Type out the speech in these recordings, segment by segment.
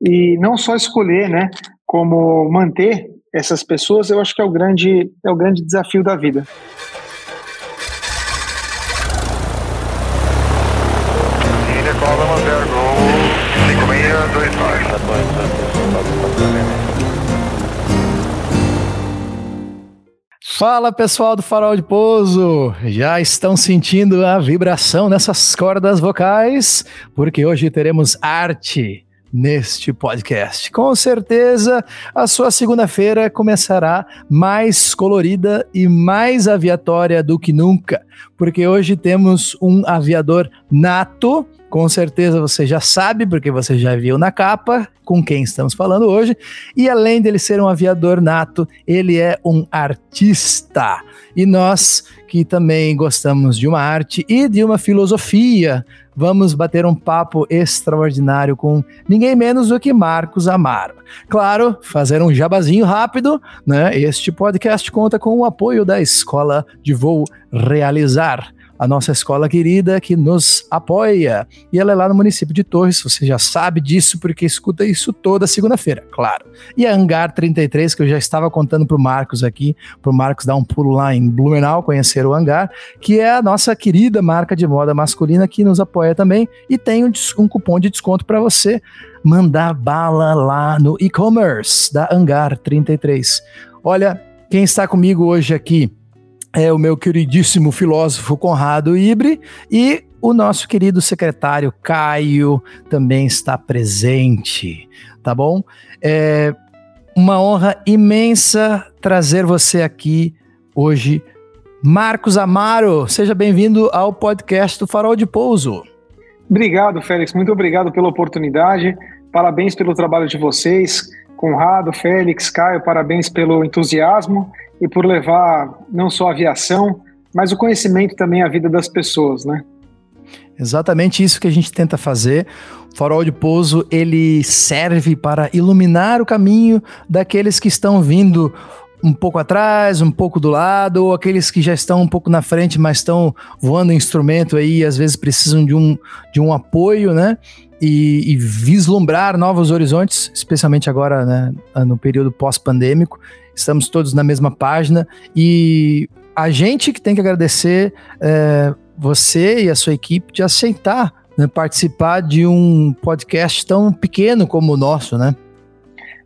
e não só escolher, né, como manter essas pessoas, eu acho que é o grande, é o grande desafio da vida. Fala pessoal do Farol de Pouso! Já estão sentindo a vibração nessas cordas vocais? Porque hoje teremos arte neste podcast. Com certeza, a sua segunda-feira começará mais colorida e mais aviatória do que nunca, porque hoje temos um aviador nato com certeza você já sabe, porque você já viu na capa com quem estamos falando hoje. E além dele ser um aviador nato, ele é um artista. E nós, que também gostamos de uma arte e de uma filosofia, vamos bater um papo extraordinário com ninguém menos do que Marcos Amaro. Claro, fazer um jabazinho rápido, né? Este podcast conta com o apoio da Escola de Voo Realizar a nossa escola querida que nos apoia. E ela é lá no município de Torres, você já sabe disso porque escuta isso toda segunda-feira, claro. E a Hangar 33, que eu já estava contando para o Marcos aqui, para o Marcos dar um pulo lá em Blumenau, conhecer o Hangar, que é a nossa querida marca de moda masculina que nos apoia também e tem um, um cupom de desconto para você mandar bala lá no e-commerce da Hangar 33. Olha, quem está comigo hoje aqui é o meu queridíssimo filósofo Conrado Ibre e o nosso querido secretário Caio também está presente, tá bom? É uma honra imensa trazer você aqui hoje. Marcos Amaro, seja bem-vindo ao podcast do Farol de Pouso. Obrigado, Félix, muito obrigado pela oportunidade. Parabéns pelo trabalho de vocês. Conrado, Félix, Caio, parabéns pelo entusiasmo e por levar não só a aviação, mas o conhecimento também à vida das pessoas, né? Exatamente isso que a gente tenta fazer. O farol de pouso, ele serve para iluminar o caminho daqueles que estão vindo um pouco atrás, um pouco do lado, ou aqueles que já estão um pouco na frente, mas estão voando instrumento aí, e às vezes precisam de um, de um apoio, né? E, e vislumbrar novos horizontes, especialmente agora, né, no período pós-pandêmico estamos todos na mesma página e a gente que tem que agradecer é, você e a sua equipe de aceitar né, participar de um podcast tão pequeno como o nosso, né?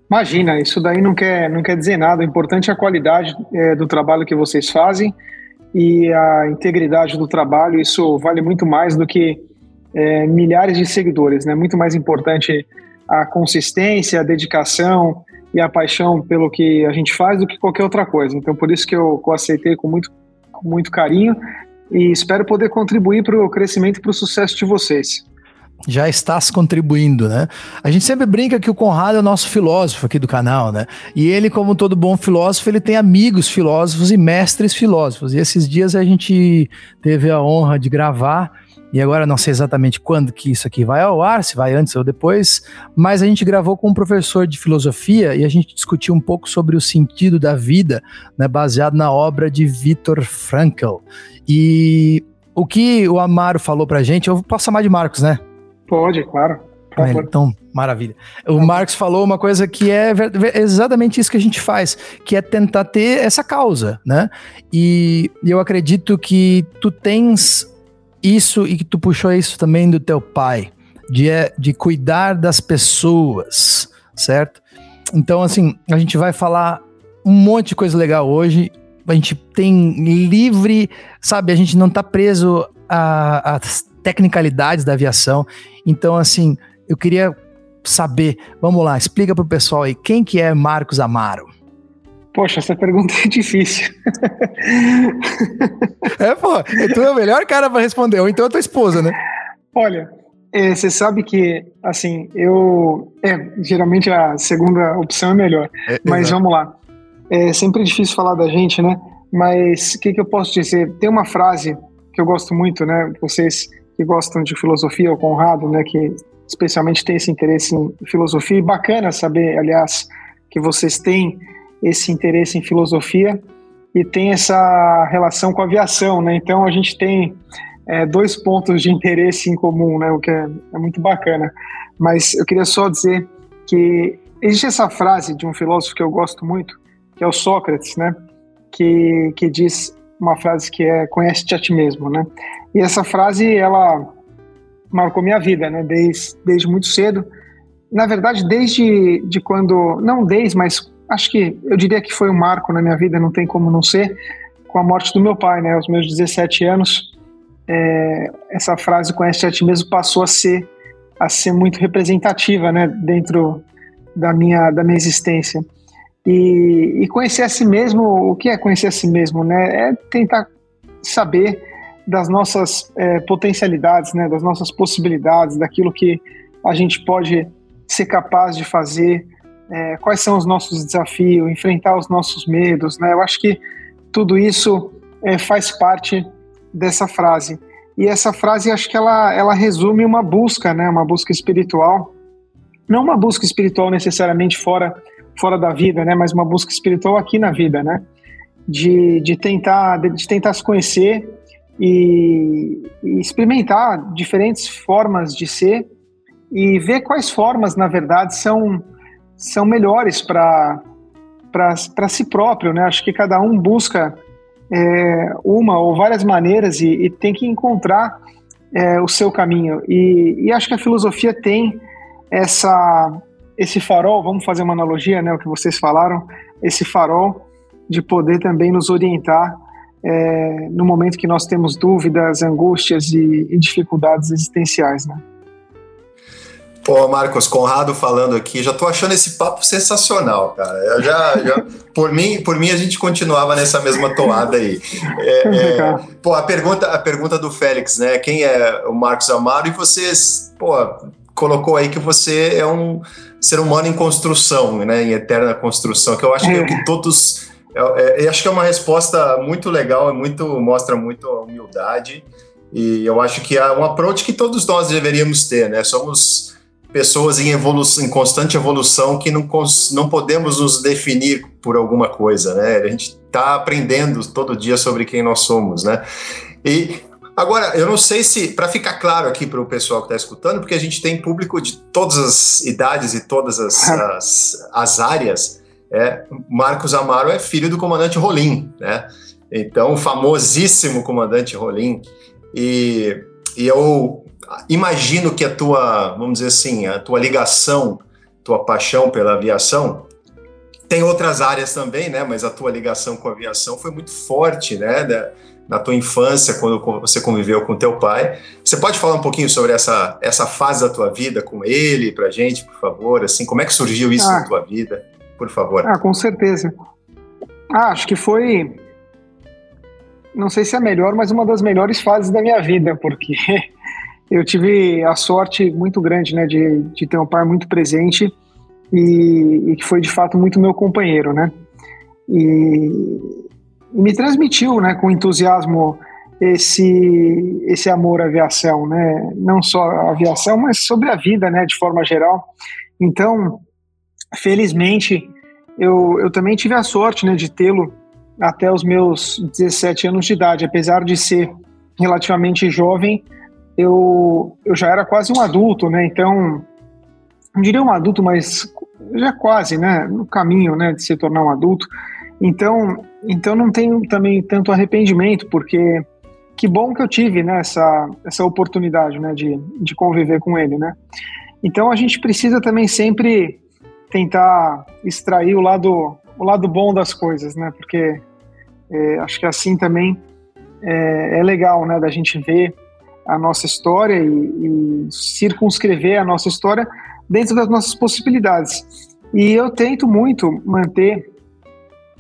Imagina, isso daí não quer, não quer dizer nada. O importante é a qualidade é, do trabalho que vocês fazem e a integridade do trabalho. Isso vale muito mais do que é, milhares de seguidores, né? Muito mais importante a consistência, a dedicação, e a paixão pelo que a gente faz do que qualquer outra coisa. Então, por isso que eu, eu aceitei com muito, com muito carinho e espero poder contribuir para o crescimento e para o sucesso de vocês já estás contribuindo, né? A gente sempre brinca que o Conrado é o nosso filósofo aqui do canal, né? E ele, como todo bom filósofo, ele tem amigos filósofos e mestres filósofos. E esses dias a gente teve a honra de gravar e agora não sei exatamente quando que isso aqui vai ao ar, se vai antes ou depois, mas a gente gravou com um professor de filosofia e a gente discutiu um pouco sobre o sentido da vida, né, baseado na obra de Viktor Frankl. E o que o Amaro falou pra gente, eu posso chamar de Marcos, né? Pode, claro. Então, maravilha. O Marcos falou uma coisa que é exatamente isso que a gente faz, que é tentar ter essa causa, né? E eu acredito que tu tens isso e que tu puxou isso também do teu pai, de, é, de cuidar das pessoas, certo? Então, assim, a gente vai falar um monte de coisa legal hoje. A gente tem livre, sabe? A gente não tá preso às tecnicalidades da aviação. Então, assim, eu queria saber, vamos lá, explica pro pessoal aí, quem que é Marcos Amaro? Poxa, essa pergunta é difícil. é, pô, tu é o melhor cara para responder, ou então a tua esposa, né? Olha, é, você sabe que, assim, eu. É, geralmente a segunda opção é melhor. É, mas exato. vamos lá. É sempre difícil falar da gente, né? Mas o que, que eu posso dizer? Tem uma frase que eu gosto muito, né? Vocês que gostam de filosofia, o Conrado, né? Que especialmente tem esse interesse em filosofia. E bacana saber, aliás, que vocês têm esse interesse em filosofia e tem essa relação com a aviação, né? Então a gente tem é, dois pontos de interesse em comum, né? O que é, é, muito bacana. Mas eu queria só dizer que existe essa frase de um filósofo que eu gosto muito, que é o Sócrates, né? Que, que diz uma frase que é conhece-te a ti mesmo, né? E essa frase, ela marcou minha vida, né? Desde, desde muito cedo. Na verdade, desde de quando, não desde, mas acho que eu diria que foi um marco na minha vida, não tem como não ser, com a morte do meu pai, né? Aos meus 17 anos, é, essa frase conhece a ti mesmo passou a ser a ser muito representativa, né? Dentro da minha da minha existência. E, e conhecer a si mesmo, o que é conhecer a si mesmo, né? É tentar saber das nossas é, potencialidades, né? Das nossas possibilidades, daquilo que a gente pode ser capaz de fazer, é, quais são os nossos desafios, enfrentar os nossos medos, né? Eu acho que tudo isso é, faz parte dessa frase. E essa frase, acho que ela, ela resume uma busca, né? Uma busca espiritual. Não uma busca espiritual necessariamente fora, fora da vida, né? Mas uma busca espiritual aqui na vida, né? De, de, tentar, de, tentar se conhecer e, e experimentar diferentes formas de ser e ver quais formas, na verdade, são, são melhores para si próprio, né? Acho que cada um busca é, uma ou várias maneiras e, e tem que encontrar é, o seu caminho. E, e, acho que a filosofia tem essa esse farol, vamos fazer uma analogia, né? O que vocês falaram, esse farol de poder também nos orientar é, no momento que nós temos dúvidas, angústias e, e dificuldades existenciais, né? Pô, Marcos, Conrado falando aqui, já tô achando esse papo sensacional, cara. Eu já, já por mim, por mim a gente continuava nessa mesma toada aí. É, é, pô, a pergunta, a pergunta do Félix, né? Quem é o Marcos Amaro? E vocês, pô, colocou aí que você é um ser humano em construção, né? Em eterna construção, que eu acho que é o que é. todos eu, é, eu acho que é uma resposta muito legal, muito mostra muito a humildade e eu acho que é um approach que todos nós deveríamos ter, né? Somos pessoas em, evolução, em constante evolução que não, não podemos nos definir por alguma coisa, né? A gente está aprendendo todo dia sobre quem nós somos, né? E agora, eu não sei se, para ficar claro aqui para o pessoal que está escutando, porque a gente tem público de todas as idades e todas as, as, as áreas, é, Marcos Amaro é filho do comandante Rolim, né? Então, o famosíssimo comandante Rolim. E, e eu imagino que a tua, vamos dizer assim, a tua ligação, tua paixão pela aviação, tem outras áreas também, né? Mas a tua ligação com a aviação foi muito forte, né? Da, na tua infância, quando você conviveu com teu pai. Você pode falar um pouquinho sobre essa, essa fase da tua vida com ele, pra gente, por favor? Assim, como é que surgiu isso ah, na tua vida? Por favor. Ah, com certeza. Ah, acho que foi, não sei se é a melhor, mas uma das melhores fases da minha vida, porque eu tive a sorte muito grande, né, de, de ter um pai muito presente e, e que foi de fato muito meu companheiro, né, e, e, me transmitiu, né, com entusiasmo esse esse amor à aviação, né, não só a aviação, mas sobre a vida, né, de forma geral. Então, felizmente, eu, eu também tive a sorte, né, de tê-lo até os meus 17 anos de idade, apesar de ser relativamente jovem, eu, eu já era quase um adulto, né? Então, não diria um adulto, mas já quase, né? No caminho, né? De se tornar um adulto. Então, então não tenho também tanto arrependimento, porque que bom que eu tive né, essa, essa oportunidade né, de, de conviver com ele, né? Então a gente precisa também sempre tentar extrair o lado, o lado bom das coisas, né? Porque é, acho que assim também é, é legal, né? Da gente ver a nossa história e, e circunscrever a nossa história dentro das nossas possibilidades. E eu tento muito manter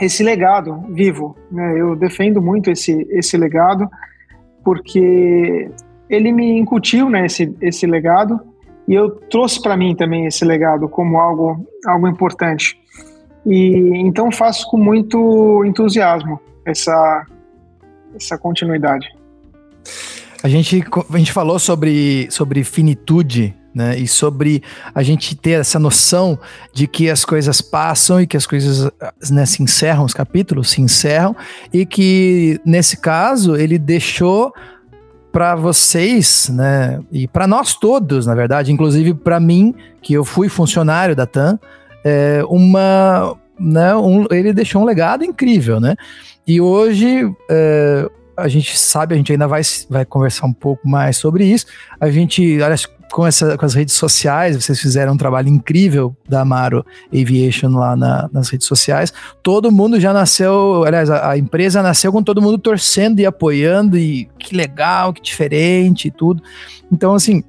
esse legado vivo. Né? Eu defendo muito esse, esse legado porque ele me incutiu né, esse, esse legado e eu trouxe para mim também esse legado como algo, algo importante. E então faço com muito entusiasmo essa, essa continuidade. A gente, a gente falou sobre, sobre finitude, né? E sobre a gente ter essa noção de que as coisas passam e que as coisas né, se encerram, os capítulos se encerram, e que nesse caso ele deixou para vocês, né, e para nós todos, na verdade, inclusive para mim, que eu fui funcionário da TAM, é, uma, né, um, ele deixou um legado incrível, né? E hoje é, a gente sabe, a gente ainda vai, vai conversar um pouco mais sobre isso. A gente, olha, com, essa, com as redes sociais, vocês fizeram um trabalho incrível da Amaro Aviation lá na, nas redes sociais. Todo mundo já nasceu, aliás, a, a, empresa nasceu com todo mundo torcendo e apoiando, e que legal, que diferente e tudo. Então, assim,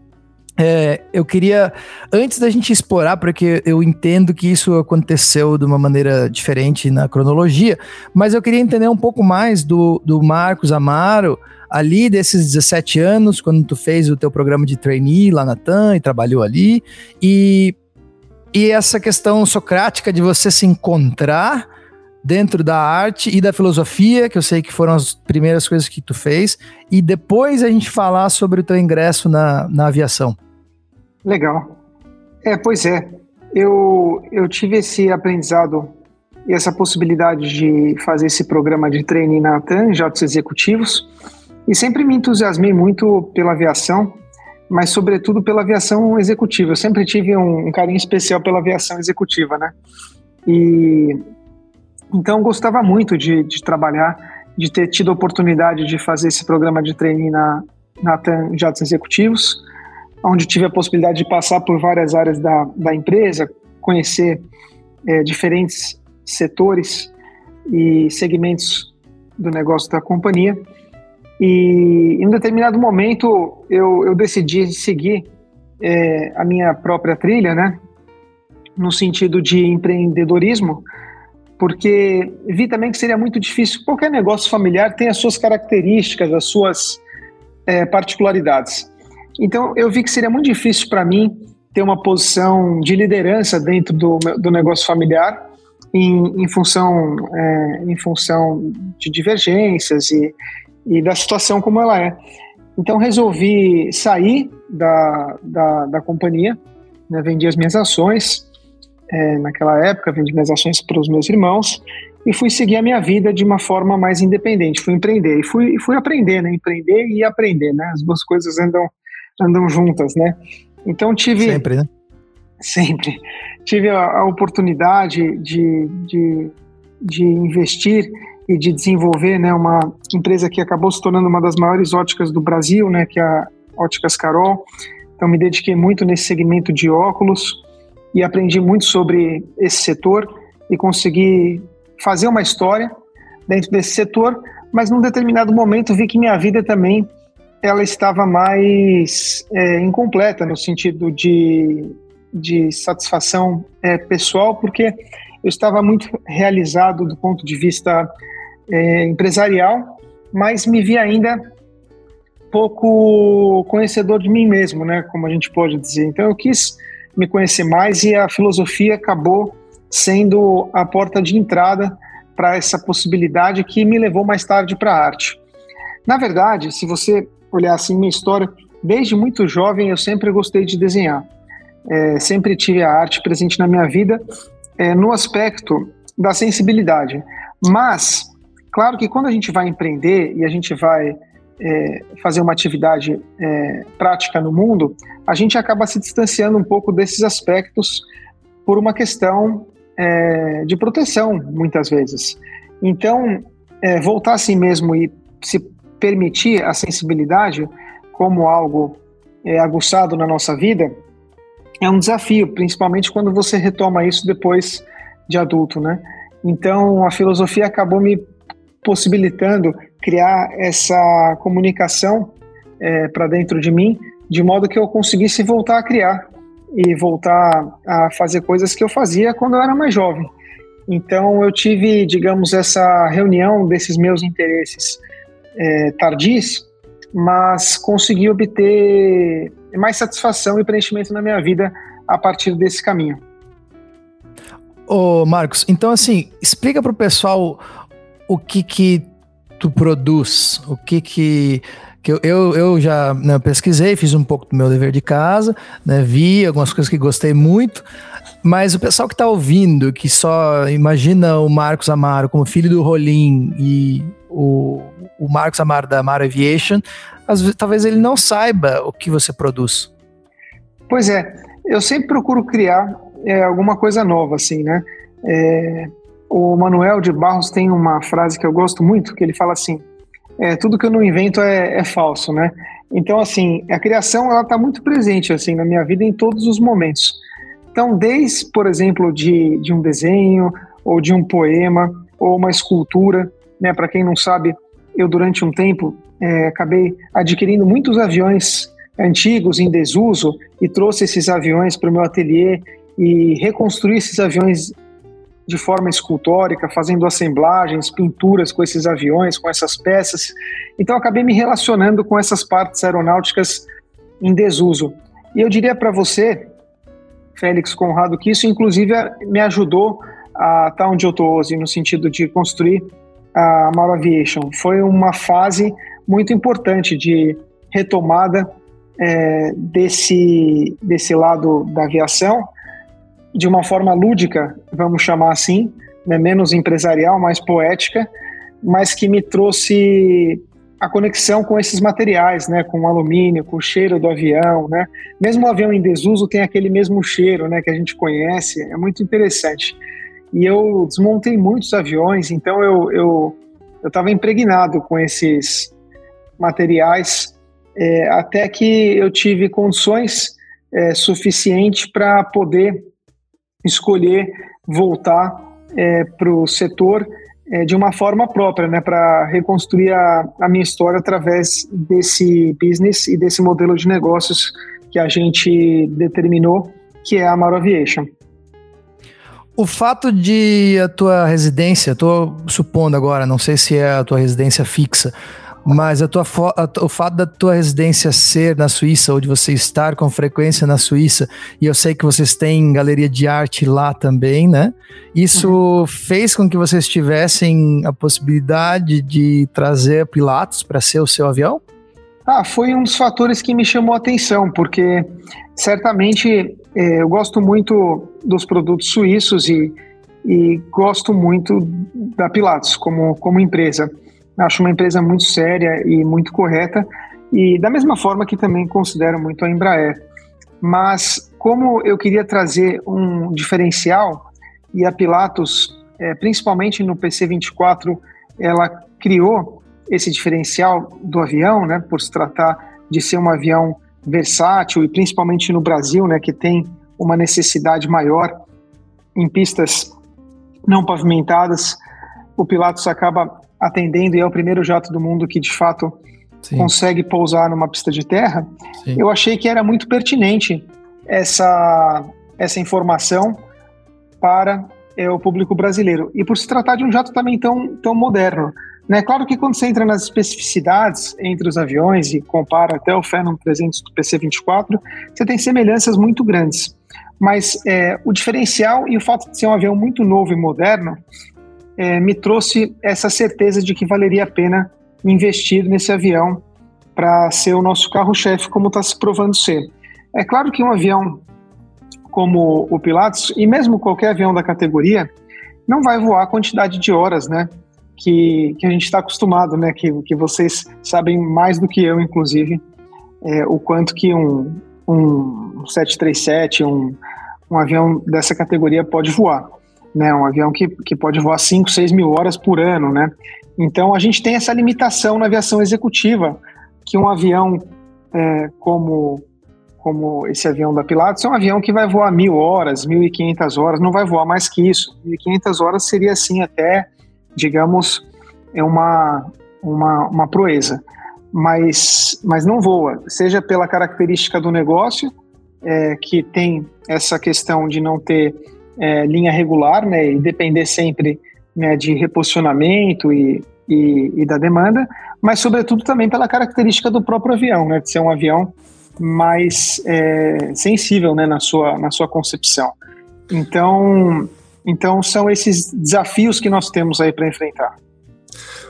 é, eu queria, antes da gente explorar, porque eu entendo que isso aconteceu de uma maneira diferente na cronologia, mas eu queria entender um pouco mais do, do Marcos Amaro, ali desses 17 anos, quando tu fez o teu programa de trainee lá na TAM e trabalhou ali, e, e essa questão socrática de você se encontrar dentro da arte e da filosofia, que eu sei que foram as primeiras coisas que tu fez, e depois a gente falar sobre o teu ingresso na, na aviação. Legal. É, pois é. Eu, eu tive esse aprendizado e essa possibilidade de fazer esse programa de treino na TAM, Jatos Executivos, e sempre me entusiasmei muito pela aviação, mas sobretudo pela aviação executiva. Eu sempre tive um, um carinho especial pela aviação executiva, né? E então gostava muito de, de, trabalhar, de ter tido a oportunidade de fazer esse programa de treino na, na TAM Jatos Executivos, onde tive a possibilidade de passar por várias áreas da, da empresa, conhecer é, diferentes setores e segmentos do negócio da companhia. E em um determinado momento eu, eu decidi seguir é, a minha própria trilha, né? No sentido de empreendedorismo, porque vi também que seria muito difícil. Qualquer negócio familiar tem as suas características, as suas é, particularidades. Então eu vi que seria muito difícil para mim ter uma posição de liderança dentro do, do negócio familiar em, em função, é, em função de divergências e, e da situação como ela é. Então resolvi sair da, da, da companhia, né, vendi as minhas ações é, naquela época, vendi minhas ações para os meus irmãos e fui seguir a minha vida de uma forma mais independente, fui empreender e fui, fui aprender, né, empreender e aprender, né, as duas coisas andam, andam juntas, né. Então tive... Sempre, né? Sempre. Tive a, a oportunidade de, de, de investir e de desenvolver né, uma empresa que acabou se tornando uma das maiores óticas do Brasil, né, que é a Óticas Carol. Então me dediquei muito nesse segmento de óculos e aprendi muito sobre esse setor e consegui fazer uma história dentro desse setor, mas num determinado momento vi que minha vida também ela estava mais é, incompleta no sentido de, de satisfação é, pessoal, porque eu estava muito realizado do ponto de vista é, empresarial, mas me vi ainda pouco conhecedor de mim mesmo, né, como a gente pode dizer. Então eu quis me conhecer mais e a filosofia acabou sendo a porta de entrada para essa possibilidade que me levou mais tarde para a arte. Na verdade, se você olhar assim minha história, desde muito jovem eu sempre gostei de desenhar. É, sempre tive a arte presente na minha vida é, no aspecto da sensibilidade. Mas Claro que quando a gente vai empreender e a gente vai é, fazer uma atividade é, prática no mundo, a gente acaba se distanciando um pouco desses aspectos por uma questão é, de proteção, muitas vezes. Então, é, voltar assim mesmo e se permitir a sensibilidade como algo é, aguçado na nossa vida é um desafio, principalmente quando você retoma isso depois de adulto, né? Então, a filosofia acabou me possibilitando criar essa comunicação é, para dentro de mim, de modo que eu conseguisse voltar a criar e voltar a fazer coisas que eu fazia quando eu era mais jovem. Então eu tive, digamos, essa reunião desses meus interesses é, mas consegui obter mais satisfação e preenchimento na minha vida a partir desse caminho. Ô Marcos, então assim, explica para o pessoal o que que tu produz, o que que que eu, eu, eu já né, pesquisei, fiz um pouco do meu dever de casa, né, vi algumas coisas que gostei muito, mas o pessoal que está ouvindo, que só imagina o Marcos Amaro como filho do Rolim e o, o Marcos Amar da Amar Aviation, vezes, talvez ele não saiba o que você produz. Pois é, eu sempre procuro criar é, alguma coisa nova, assim, né? É, o Manuel de Barros tem uma frase que eu gosto muito, que ele fala assim, é, tudo que eu não invento é, é falso, né? Então, assim, a criação, ela está muito presente, assim, na minha vida em todos os momentos. Então, desde, por exemplo, de, de um desenho, ou de um poema, ou uma escultura, né? Para quem não sabe, eu durante um tempo é, acabei adquirindo muitos aviões antigos em desuso e trouxe esses aviões para o meu ateliê e reconstruí esses aviões de forma escultórica, fazendo assemblagens, pinturas com esses aviões, com essas peças. Então acabei me relacionando com essas partes aeronáuticas em desuso. E eu diria para você, Félix Conrado, que isso inclusive me ajudou a estar onde eu estou hoje, no sentido de construir a Mauro Aviation. Foi uma fase muito importante de retomada é, desse, desse lado da aviação, de uma forma lúdica, vamos chamar assim, né, menos empresarial, mais poética, mas que me trouxe a conexão com esses materiais, né, com o alumínio, com o cheiro do avião, né? Mesmo o avião em desuso tem aquele mesmo cheiro, né, que a gente conhece, é muito interessante. E eu desmontei muitos aviões, então eu eu estava impregnado com esses materiais é, até que eu tive condições é, suficientes para poder escolher voltar é, para o setor é, de uma forma própria, né, para reconstruir a, a, minha história através desse business e desse modelo de negócios que a gente determinou, que é a Amaro Aviation. O fato de a tua residência, estou supondo agora, não sei se é a tua residência fixa, mas a tua a, o fato da tua residência ser na Suíça, ou de você estar com frequência na Suíça, e eu sei que vocês têm galeria de arte lá também, né? Isso uhum. fez com que vocês tivessem a possibilidade de trazer Pilatos para ser o seu avião? Ah, foi um dos fatores que me chamou a atenção, porque certamente é, eu gosto muito dos produtos suíços e, e gosto muito da Pilatos como, como empresa. Acho uma empresa muito séria e muito correta, e da mesma forma que também considero muito a Embraer. Mas como eu queria trazer um diferencial, e a Pilatus, é, principalmente no PC24, ela criou esse diferencial do avião, né, por se tratar de ser um avião versátil e principalmente no Brasil, né, que tem uma necessidade maior em pistas não pavimentadas, o Pilatus acaba atendendo e é o primeiro jato do mundo que de fato Sim. consegue pousar numa pista de terra, Sim. eu achei que era muito pertinente essa, essa informação para é, o público brasileiro. E por se tratar de um jato também tão, tão moderno. Né? Claro que quando você entra nas especificidades entre os aviões e compara até o Phenom 300 do PC-24, você tem semelhanças muito grandes. Mas é, o diferencial e o fato de ser um avião muito novo e moderno é, me trouxe essa certeza de que valeria a pena investir nesse avião para ser o nosso carro-chefe, como está se provando ser. É claro que um avião como o Pilatus, e mesmo qualquer avião da categoria, não vai voar a quantidade de horas, né? Que, que a gente está acostumado, né? Que, que vocês sabem mais do que eu, inclusive, é, o quanto que um, um 737, um, um avião dessa categoria pode voar né? Um avião que, que pode voar 5, 6 mil horas por ano, né? Então a gente tem essa limitação na aviação executiva, que um avião é, como como esse avião da Pilatus é um avião que vai voar mil horas, 1.500 horas, não vai voar mais que isso. 1.500 horas seria assim até, digamos, é uma, uma, uma proeza. Mas, mas não voa, seja pela característica do negócio, é, que tem essa questão de não ter é, linha regular, né, e depender sempre né, de reposicionamento e, e, e, da demanda, mas sobretudo também pela característica do próprio avião, né, de ser um avião mais é, sensível né, na, sua, na sua concepção. Então, então são esses desafios que nós temos aí para enfrentar.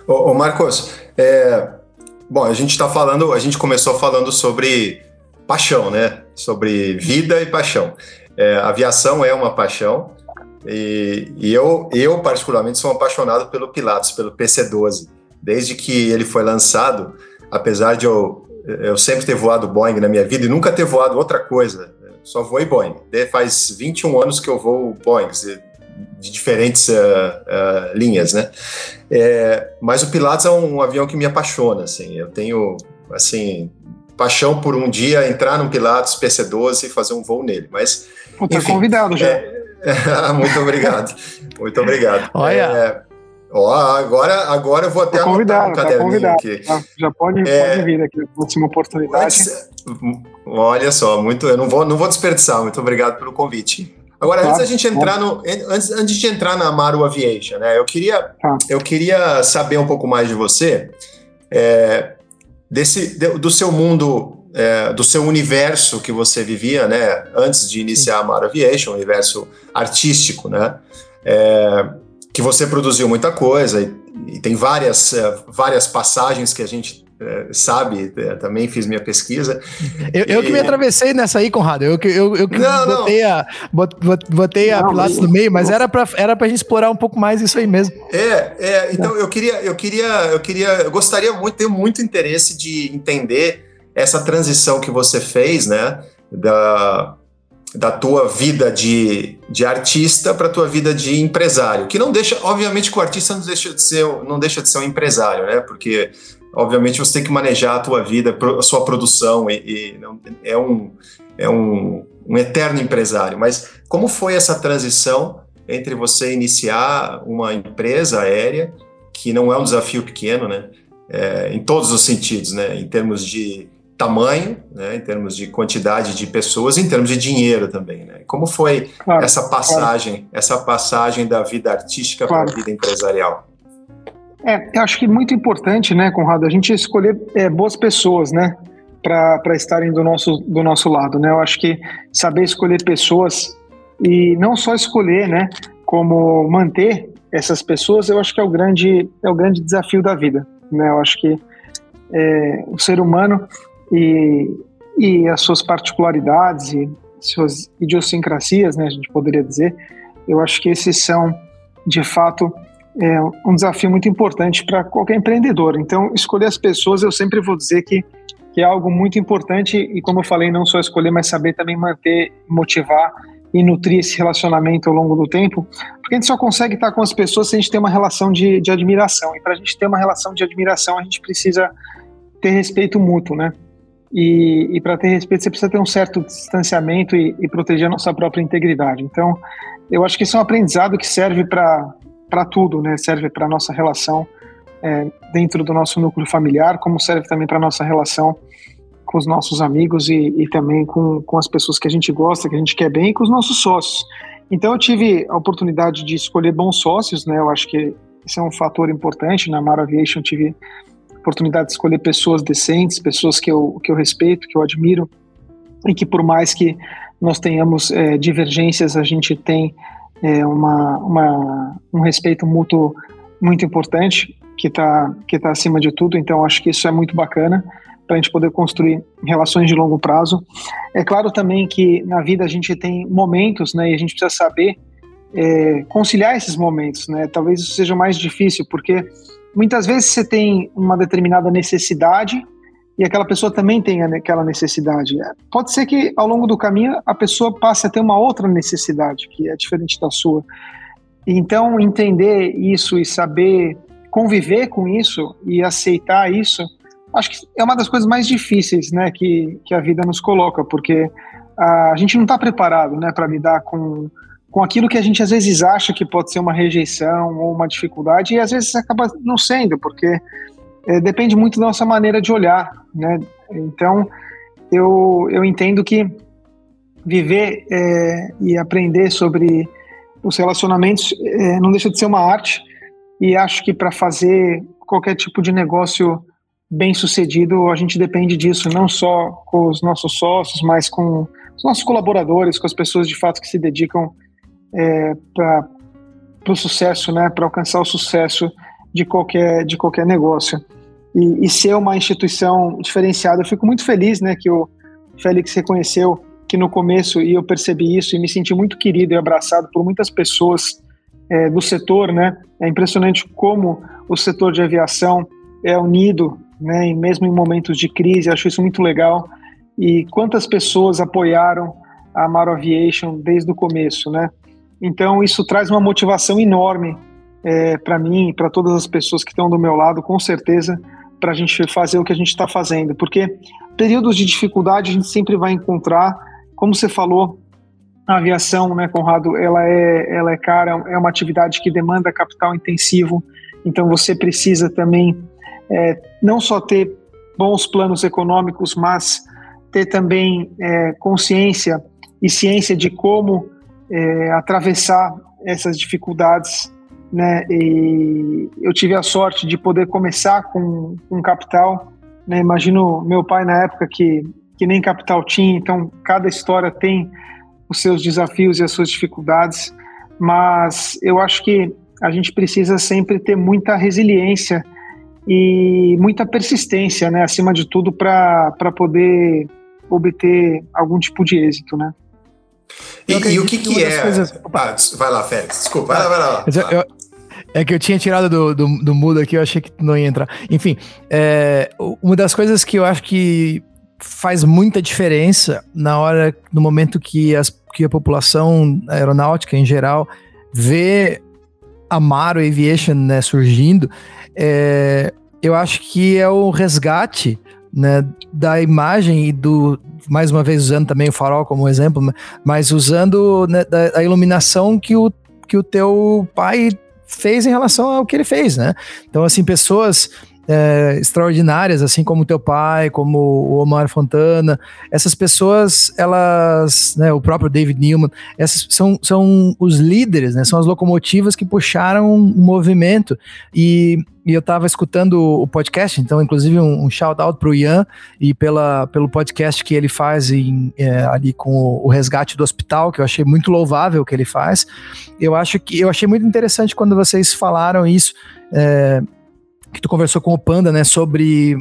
Ô, ô Marcos, é, bom, a gente está falando, a gente começou falando sobre paixão, né? Sobre vida e paixão. É, aviação é uma paixão e, e, eu, eu, particularmente, sou apaixonado pelo Pilatos, pelo PC-12. desde que ele foi lançado, apesar de eu, eu sempre ter voado Boeing na minha vida e nunca ter voado outra coisa, só voei Boeing. Faz 21 anos que eu voo Boeing, de diferentes uh, uh, linhas, né? É, mas o Pilates é um, um, avião que me apaixona, assim. Eu tenho, assim, paixão por um dia entrar num Pilates PC-12 e fazer um voo nele. Mas, Puta, convidado já. É, muito obrigado, muito obrigado. Olha... É, Ó, agora, agora eu vou até tá convidado, um tá convidado. aqui. Já pode, é, pode vir aqui, próxima oportunidade. Antes, olha só, muito, eu não vou, não vou desperdiçar. Muito obrigado pelo convite. Agora, antes da gente entrar no, antes, antes de entrar na Amaru Aviation, né? Eu queria, tá. eu queria saber um pouco mais de você, é, desse, do seu mundo, é, do seu universo que você vivia, né? Antes de iniciar a Amaru Aviation, universo artístico, né? É, que você produziu muita coisa e, e tem várias, é, várias passagens que a gente é, sabe, é, também fiz minha pesquisa. Eu, eu que me atravessei nessa aí, Conrado. Eu que eu, eu que não, botei, não. A, bot, botei a Pilates no meio, mas era para era a gente explorar um pouco mais isso aí mesmo. É, é então eu queria, eu queria, eu queria, eu gostaria muito, tenho muito interesse de entender essa transição que você fez, né? Da, da tua vida de, de artista para a tua vida de empresário, que não deixa, obviamente que o artista não deixa de ser, não deixa de ser um empresário, né? Porque obviamente você tem que manejar a tua vida, a sua produção e, e não, é um é um, um eterno empresário. Mas como foi essa transição entre você iniciar uma empresa aérea que não é um desafio pequeno, né? É, em todos os sentidos, né? Em termos de tamanho, né? Em termos de quantidade de pessoas, em termos de dinheiro também, né? Como foi claro, essa passagem, claro. essa passagem da vida artística claro. para a vida empresarial? É, eu acho que é muito importante, né, Conrado, a gente escolher é, boas pessoas, né, para estarem do nosso, do nosso lado, né? Eu acho que saber escolher pessoas e não só escolher, né, como manter essas pessoas, eu acho que é o grande, é o grande desafio da vida, né? Eu acho que é, o ser humano e, e as suas particularidades e suas idiosincrasias, né, a gente poderia dizer, eu acho que esses são, de fato, é um desafio muito importante para qualquer empreendedor. Então, escolher as pessoas, eu sempre vou dizer que, que é algo muito importante e, como eu falei, não só escolher, mas saber também manter, motivar e nutrir esse relacionamento ao longo do tempo, porque a gente só consegue estar com as pessoas se a gente tem uma relação de, de admiração. E para a gente ter uma relação de admiração, a gente precisa ter respeito mútuo, né? E, e para ter respeito, você precisa ter um certo distanciamento e, e proteger a nossa própria integridade. Então, eu acho que isso é um aprendizado que serve para para tudo, né? Serve para nossa relação é, dentro do nosso núcleo familiar, como serve também para nossa relação com os nossos amigos e, e, também com, com as pessoas que a gente gosta, que a gente quer bem, e com os nossos sócios. Então eu tive a oportunidade de escolher bons sócios, né? Eu acho que esse é um fator importante. Na Mara Aviation tive oportunidade de escolher pessoas decentes, pessoas que eu, que eu respeito, que eu admiro, e que por mais que nós tenhamos é, divergências, a gente tem é uma, uma, um respeito mútuo muito importante que está que tá acima de tudo. Então, acho que isso é muito bacana para a gente poder construir relações de longo prazo. É claro também que na vida a gente tem momentos, né, e a gente precisa saber é, conciliar esses momentos, né? Talvez isso seja mais difícil, porque muitas vezes você tem uma determinada necessidade e aquela pessoa também tem aquela necessidade. Pode ser que ao longo do caminho a pessoa passe a ter uma outra necessidade que é diferente da sua. Então, entender isso e saber conviver com isso e aceitar isso, acho que é uma das coisas mais difíceis, né, que, que a vida nos coloca, porque a gente não está preparado, né, para lidar com com aquilo que a gente às vezes acha que pode ser uma rejeição ou uma dificuldade e às vezes acaba não sendo, porque é, depende muito da nossa maneira de olhar, né? Então, eu, eu entendo que viver é, e aprender sobre os relacionamentos é, não deixa de ser uma arte e acho que para fazer qualquer tipo de negócio bem sucedido, a gente depende disso, não só com os nossos sócios, mas com os nossos colaboradores, com as pessoas de fato que se dedicam é, para o sucesso, né, para alcançar o sucesso de qualquer, de qualquer negócio. E, e, ser uma instituição diferenciada. Eu fico muito feliz né, que o Félix reconheceu que no começo, e eu percebi isso, e me senti muito querido e abraçado por muitas pessoas é, do setor, né? É impressionante como o setor de aviação é unido, né? E mesmo em momentos de crise, acho isso muito legal. E quantas pessoas apoiaram a Amaro Aviation desde o começo, né? Então isso traz uma motivação enorme é, para mim para todas as pessoas que estão do meu lado, com certeza, para a gente fazer o que a gente está fazendo, porque períodos de dificuldade a gente sempre vai encontrar, como você falou, a aviação, né, Conrado, ela é, ela é cara, é uma atividade que demanda capital intensivo, então você precisa também é, não só ter bons planos econômicos, mas ter também é, consciência e ciência de como é, atravessar essas dificuldades, né? E eu tive a sorte de poder começar com um capital, né? Imagino meu pai na época que que nem capital tinha, então cada história tem os seus desafios e as suas dificuldades, mas eu acho que a gente precisa sempre ter muita resiliência e muita persistência, né? Acima de tudo, para poder obter algum tipo de êxito, né? E, e o que, que é? Coisas... Ah, vai lá, Félix. Desculpa, vai lá, vai lá. Eu, é que eu tinha tirado do, do, do mudo aqui, eu achei que não ia entrar. Enfim, é, uma das coisas que eu acho que faz muita diferença na hora, no momento que, as, que a população aeronáutica em geral vê a Maro Aviation né, surgindo, é, eu acho que é o resgate né, da imagem e do, mais uma vez usando também o farol como exemplo, mas usando né, da, iluminação que o, que o teu pai fez em relação ao que ele fez, né? Então, assim, pessoas é, extraordinárias, assim como teu pai, como o Omar Fontana, essas pessoas, elas, né, o próprio David Newman, essas são, são os líderes, né, são as locomotivas que puxaram um movimento e e eu estava escutando o podcast, então, inclusive, um, um shout-out para o Ian e pela, pelo podcast que ele faz em, é, ali com o, o, resgate do hospital, que eu achei muito louvável o que ele faz. Eu acho que eu achei muito interessante quando vocês falaram isso. É, que tu conversou com o Panda, né, sobre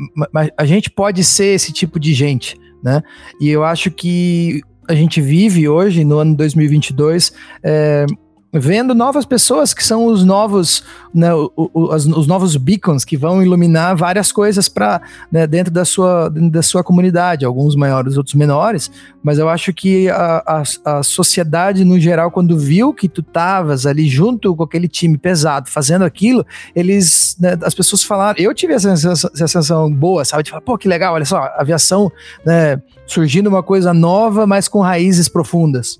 a gente pode ser esse tipo de gente, né? E eu acho que a gente vive hoje, no ano 2022, é, vendo novas pessoas que são os novos, né, o, o, os, os, novos beacons que vão iluminar várias coisas para né, dentro da sua, dentro da sua comunidade, alguns maiores, outros menores, mas eu acho que a, a, a sociedade no geral, quando viu que tu estavas ali junto com aquele time pesado fazendo aquilo, eles, né, as pessoas falaram, eu tive essa sensação, essa sensação boa, sabe, de falar, pô, que legal, olha só, aviação, né, surgindo uma coisa nova, mas com raízes profundas.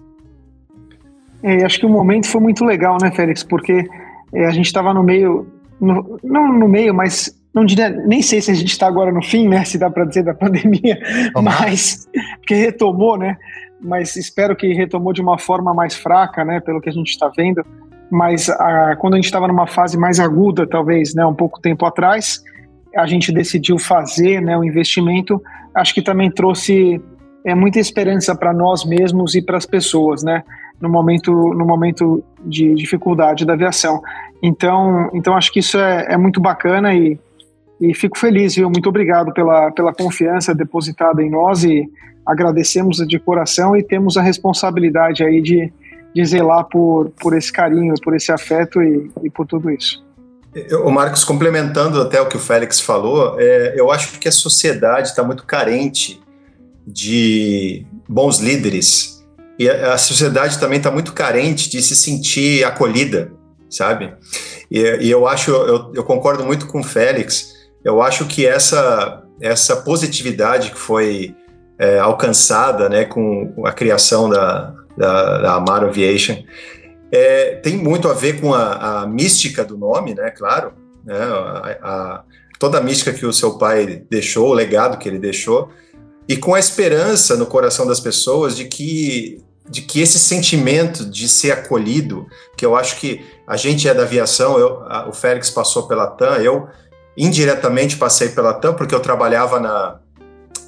É, acho que o momento foi muito legal, né, Félix? Porque é, a gente estava no meio, no, não no meio, mas não diria, nem sei se a gente está agora no fim, né? Se dá para dizer da pandemia, mas que retomou, né? Mas espero que retomou de uma forma mais fraca, né? Pelo que a gente está vendo. Mas a, quando a gente estava numa fase mais aguda, talvez, né? Um pouco tempo atrás, a gente decidiu fazer, né? O investimento. Acho que também trouxe é, muita esperança para nós mesmos e para as pessoas, né? No momento, no momento de dificuldade da aviação. Então, então acho que isso é, é muito bacana e, e fico feliz, viu? Muito obrigado pela, pela confiança depositada em nós e agradecemos de coração e temos a responsabilidade aí de, de zelar por, por esse carinho, por esse afeto e, e por tudo isso. O Marcos, complementando até o que o Félix falou, é, eu acho que a sociedade está muito carente de bons líderes e a, sociedade também está muito carente de se sentir acolhida, sabe? E, e eu acho, eu, eu, concordo muito com o Félix, eu acho que essa, essa positividade que foi é, alcançada né, com a criação da, da, da Amaro Aviation é, tem muito a ver com a, a, mística do nome, né? Claro, né, a, a, toda a mística que o seu pai deixou, o legado que ele deixou, e com a esperança no coração das pessoas de que de que esse sentimento de ser acolhido, que eu acho que a gente é da aviação, eu, a, o Félix passou pela TAM, eu indiretamente passei pela TAM porque eu trabalhava na,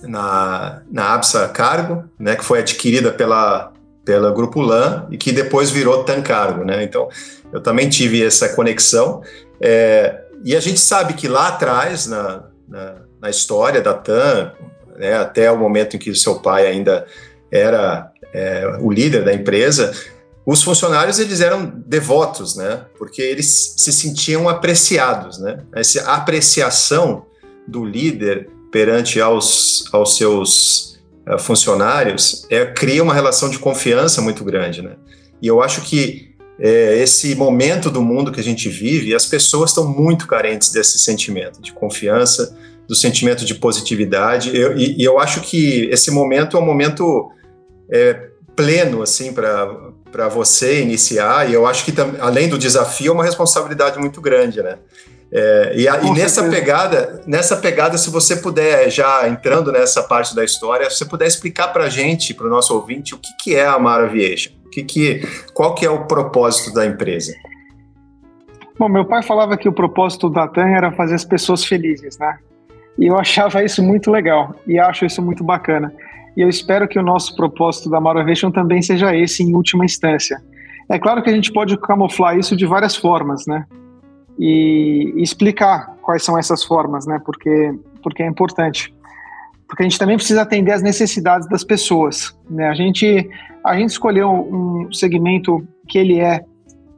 na, na ABSA Cargo, né, que foi adquirida pela, pela Grupo LAN e que depois virou TAM Cargo, né, então eu também tive essa conexão, é, e a gente sabe que lá atrás, na, na, na história da TAM, né, até o momento em que o seu pai ainda era é, o líder da empresa, os funcionários eles eram devotos, né? Porque eles se sentiam apreciados, né? Essa apreciação do líder perante aos, aos seus uh, funcionários é, cria uma relação de confiança muito grande, né? E eu acho que é, esse momento do mundo que a gente vive, as pessoas estão muito carentes desse sentimento de confiança, do sentimento de positividade. Eu, e, e, eu acho que esse momento é um momento é, pleno assim para você iniciar. E eu acho que além do desafio é uma responsabilidade muito grande, né? É, e, a, e nessa pegada, nessa pegada, se você puder já entrando nessa parte da história, se você puder explicar para a gente, para o nosso ouvinte, o que, que é a Amara Aviation, o que, que, qual que é o propósito da empresa? Bom, meu pai falava que o propósito da TAN era fazer as pessoas felizes, né? E eu achava isso muito legal e acho isso muito bacana. E eu espero que o nosso propósito da Maravation também seja esse em última instância. É claro que a gente pode camuflar isso de várias formas, né? E, e explicar quais são essas formas, né? Porque, porque é importante. Porque a gente também precisa atender às necessidades das pessoas. Né? A, gente, a gente escolheu um segmento que ele é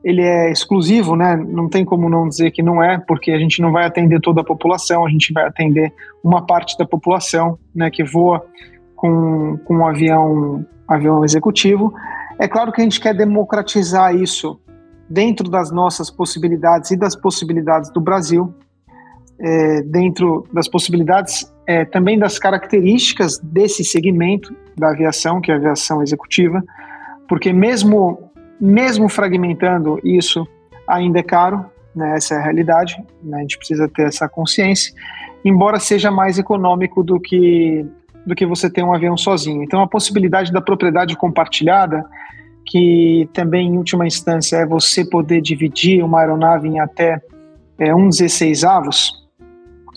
ele é exclusivo, né? Não tem como não dizer que não é, porque a gente não vai atender toda a população, a gente vai atender uma parte da população, né, que voa com, com um avião, avião executivo. É claro que a gente quer democratizar isso dentro das nossas possibilidades e das possibilidades do Brasil, é, dentro das possibilidades é, também das características desse segmento da aviação, que é a aviação executiva, porque mesmo mesmo fragmentando isso, ainda é caro, né? essa é a realidade, né? a gente precisa ter essa consciência, embora seja mais econômico do que, do que você ter um avião sozinho. Então, a possibilidade da propriedade compartilhada, que também, em última instância, é você poder dividir uma aeronave em até é, um 16 avos,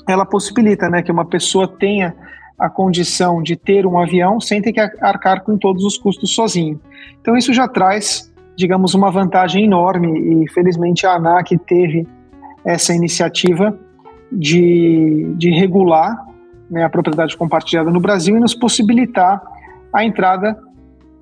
ela possibilita né, que uma pessoa tenha a condição de ter um avião sem ter que arcar com todos os custos sozinho. Então, isso já traz digamos, uma vantagem enorme e felizmente a ANAC teve essa iniciativa de, de regular né, a propriedade compartilhada no Brasil e nos possibilitar a entrada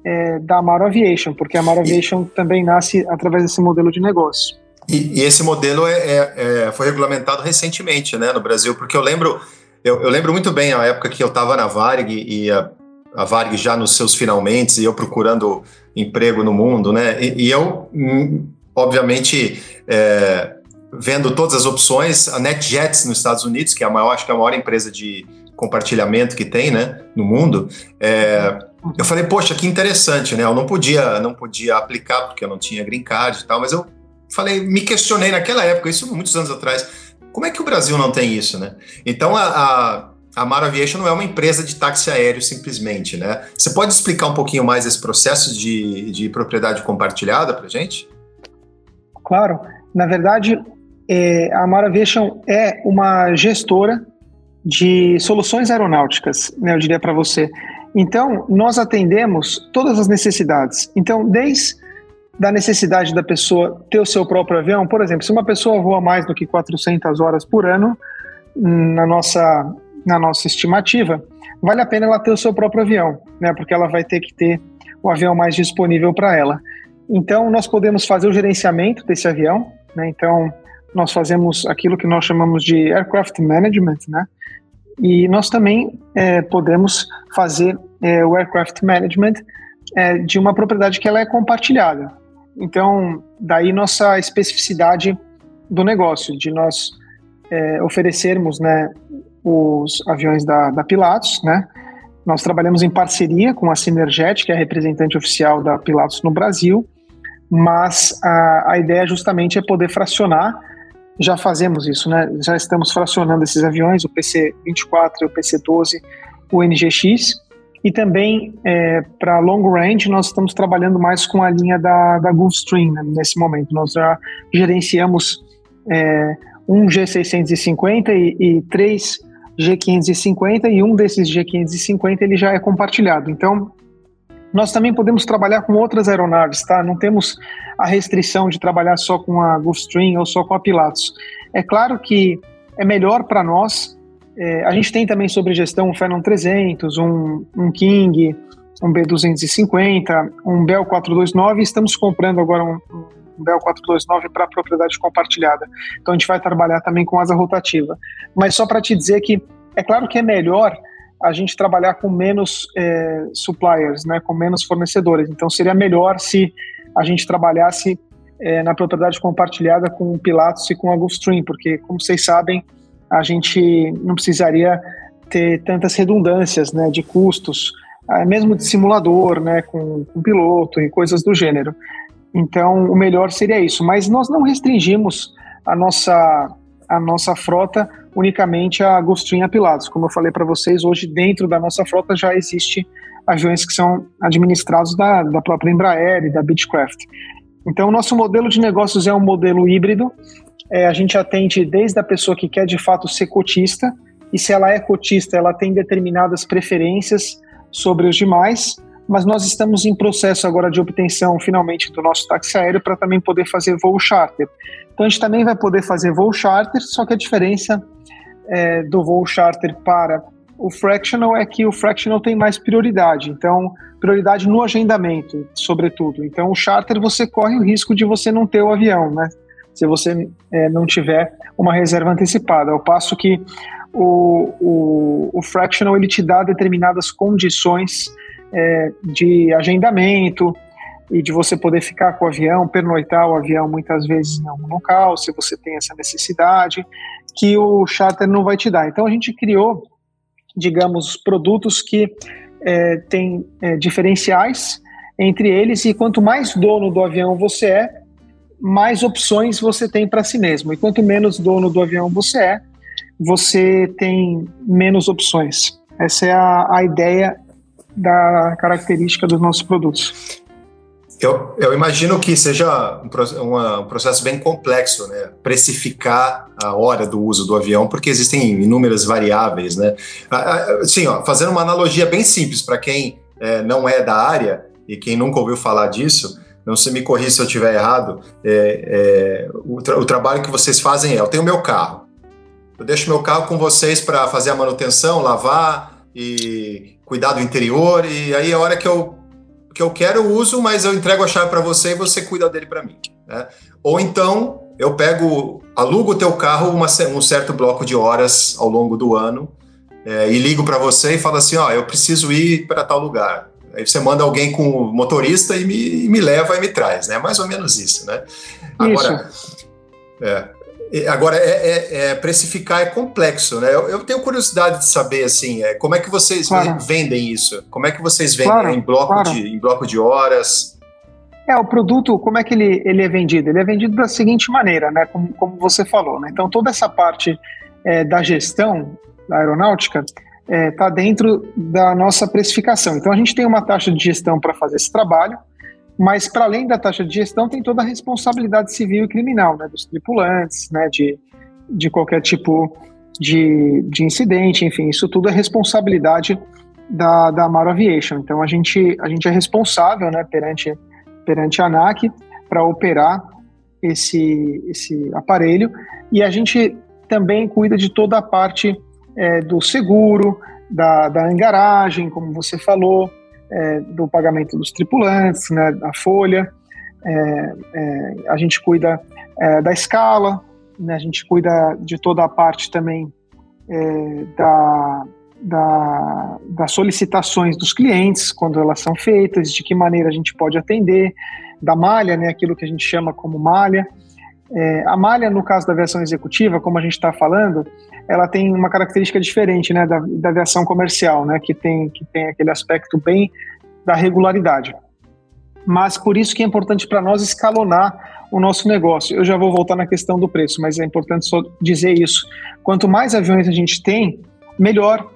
é, da Amaro Aviation, porque a Amaro Aviation e, também nasce através desse modelo de negócio. E, e esse modelo é, é, é, foi regulamentado recentemente né, no Brasil, porque eu lembro, eu, eu lembro muito bem a época que eu estava na Varig e a, a Varig já nos seus finalmente e eu procurando emprego no mundo, né? E, e eu, hum, obviamente, é, vendo todas as opções, a NetJets nos Estados Unidos, que é a maior, acho que é a maior empresa de compartilhamento que tem, né, no mundo, é, eu falei, poxa, que interessante, né? Eu não podia, não podia aplicar porque eu não tinha green card e tal, mas eu falei, me questionei naquela época, isso muitos anos atrás, como é que o Brasil não tem isso, né? Então a, a a Mara Aviation não é uma empresa de táxi aéreo simplesmente, né? Você pode explicar um pouquinho mais esse processo de, de propriedade compartilhada para gente? Claro. Na verdade, é, a Mara Aviation é uma gestora de soluções aeronáuticas, né, eu diria para você. Então, nós atendemos todas as necessidades. Então, desde da necessidade da pessoa ter o seu próprio avião, por exemplo, se uma pessoa voa mais do que 400 horas por ano, na nossa na nossa estimativa, vale a pena ela ter o seu próprio avião, né? Porque ela vai ter que ter o avião mais disponível para ela. Então, nós podemos fazer o gerenciamento desse avião, né? Então, nós fazemos aquilo que nós chamamos de aircraft management, né? E nós também é, podemos fazer é, o aircraft management é, de uma propriedade que ela é compartilhada. Então, daí nossa especificidade do negócio, de nós é, oferecermos né, os aviões da, da Pilatus, né? Nós trabalhamos em parceria com a Synerjet, que é a representante oficial da Pilatus no Brasil, mas a, a ideia justamente é poder fracionar. Já fazemos isso, né? Já estamos fracionando esses aviões, o PC-24, o PC-12, o NGX, e também é, para long range nós estamos trabalhando mais com a linha da, da Gulfstream né, nesse momento. Nós já gerenciamos é, um G650 e, e três G550 e um desses G550 ele já é compartilhado. Então, nós também podemos trabalhar com outras aeronaves, tá? Não temos a restrição de trabalhar só com a Gulfstream ou só com a Pilatus. É claro que é melhor para nós. É, a gente tem também sobre gestão um Phenom 300, um, um King, um B250, um Bell 429 estamos comprando agora um, um Bell 429 para propriedade compartilhada. Então a gente vai trabalhar também com asa rotativa. Mas só para te dizer que é claro que é melhor a gente trabalhar com menos é, suppliers, né, com menos fornecedores. Então seria melhor se a gente trabalhasse é, na propriedade compartilhada com o Pilatus e com a Gulfstream, porque como vocês sabem, a gente não precisaria ter tantas redundâncias né, de custos, ah, mesmo de simulador, né, com, com piloto e coisas do gênero. Então, o melhor seria isso. Mas nós não restringimos a nossa, a nossa frota unicamente a Gulfstream e a Pilatus. Como eu falei para vocês, hoje dentro da nossa frota já existe aviões que são administrados da, da própria Embraer e da Beechcraft. Então, nosso modelo de negócios é um modelo híbrido. É, a gente atende desde a pessoa que quer de fato ser cotista, e se ela é cotista, ela tem determinadas preferências sobre os demais, mas nós estamos em processo agora de obtenção finalmente do nosso táxi aéreo para também poder fazer voo charter. Então a gente também vai poder fazer voo charter, só que a diferença é, do voo charter para o fractional é que o fractional tem mais prioridade, então prioridade no agendamento, sobretudo. Então o charter você corre o risco de você não ter o avião, né? Se você é, não tiver uma reserva antecipada, ao passo que o, o, o fractional ele te dá determinadas condições é, de agendamento e de você poder ficar com o avião, pernoitar o avião muitas vezes em algum local, se você tem essa necessidade, que o charter não vai te dar. Então a gente criou, digamos, produtos que é, têm é, diferenciais entre eles e quanto mais dono do avião você é, mais opções você tem para si mesmo. E quanto menos dono do avião você é, você tem menos opções. Essa é a, a ideia da característica dos nossos produtos. Eu, eu, imagino que seja um, um, processo bem complexo, né? Precificar a hora do uso do avião, porque existem inúmeras variáveis, né? Sim, ó, fazendo uma analogia bem simples para quem é, não é da área e quem nunca ouviu falar disso, não se me corrija se eu estiver errado. É, é, o, tra o, trabalho que vocês fazem é: eu tenho meu carro, eu deixo meu carro com vocês para fazer a manutenção, lavar e cuidar do interior. E aí a hora que eu que eu quero eu uso, mas eu entrego a chave para você e você cuida dele para mim. Né? Ou então eu pego, alugo o teu carro uma, um certo bloco de horas ao longo do ano é, e ligo para você e falo assim, ó, eu preciso ir para tal lugar. Aí você manda alguém com o motorista e me, e me leva e me traz, né? Mais ou menos isso, né? Agora, isso. É, Agora, é, é, é, precificar é complexo, né? Eu, eu, tenho curiosidade de saber, assim, é, como é que vocês claro. vendem isso? Como é que vocês vendem claro, em, bloco claro. de, em bloco de horas? É, o produto, como é que ele, ele é vendido? Ele é vendido da seguinte maneira, né? Como, como você falou, né? Então, toda essa parte é, da gestão da aeronáutica está é, dentro da nossa precificação. Então, a gente tem uma taxa de gestão para fazer esse trabalho, mas, para além da taxa de gestão, tem toda a responsabilidade civil e criminal, né, dos tripulantes, né, de, de qualquer tipo de, de incidente, enfim, isso tudo é responsabilidade da, da Amaro Aviation. Então, a gente, a gente é responsável né, perante, perante a ANAC para operar esse, esse aparelho e a gente também cuida de toda a parte é, do seguro, da, da engaragem, como você falou, é, do pagamento dos tripulantes, né, da folha, é, é, a gente cuida é, da escala, né, a gente cuida de toda a parte também é, da, da, das solicitações dos clientes, quando elas são feitas, de que maneira a gente pode atender, da malha, né, aquilo que a gente chama como malha. É, a malha, no caso da aviação executiva, como a gente está falando, ela tem uma característica diferente né, da, da aviação comercial, né, que, tem, que tem aquele aspecto bem da regularidade. Mas por isso que é importante para nós escalonar o nosso negócio. Eu já vou voltar na questão do preço, mas é importante só dizer isso. Quanto mais aviões a gente tem, melhor,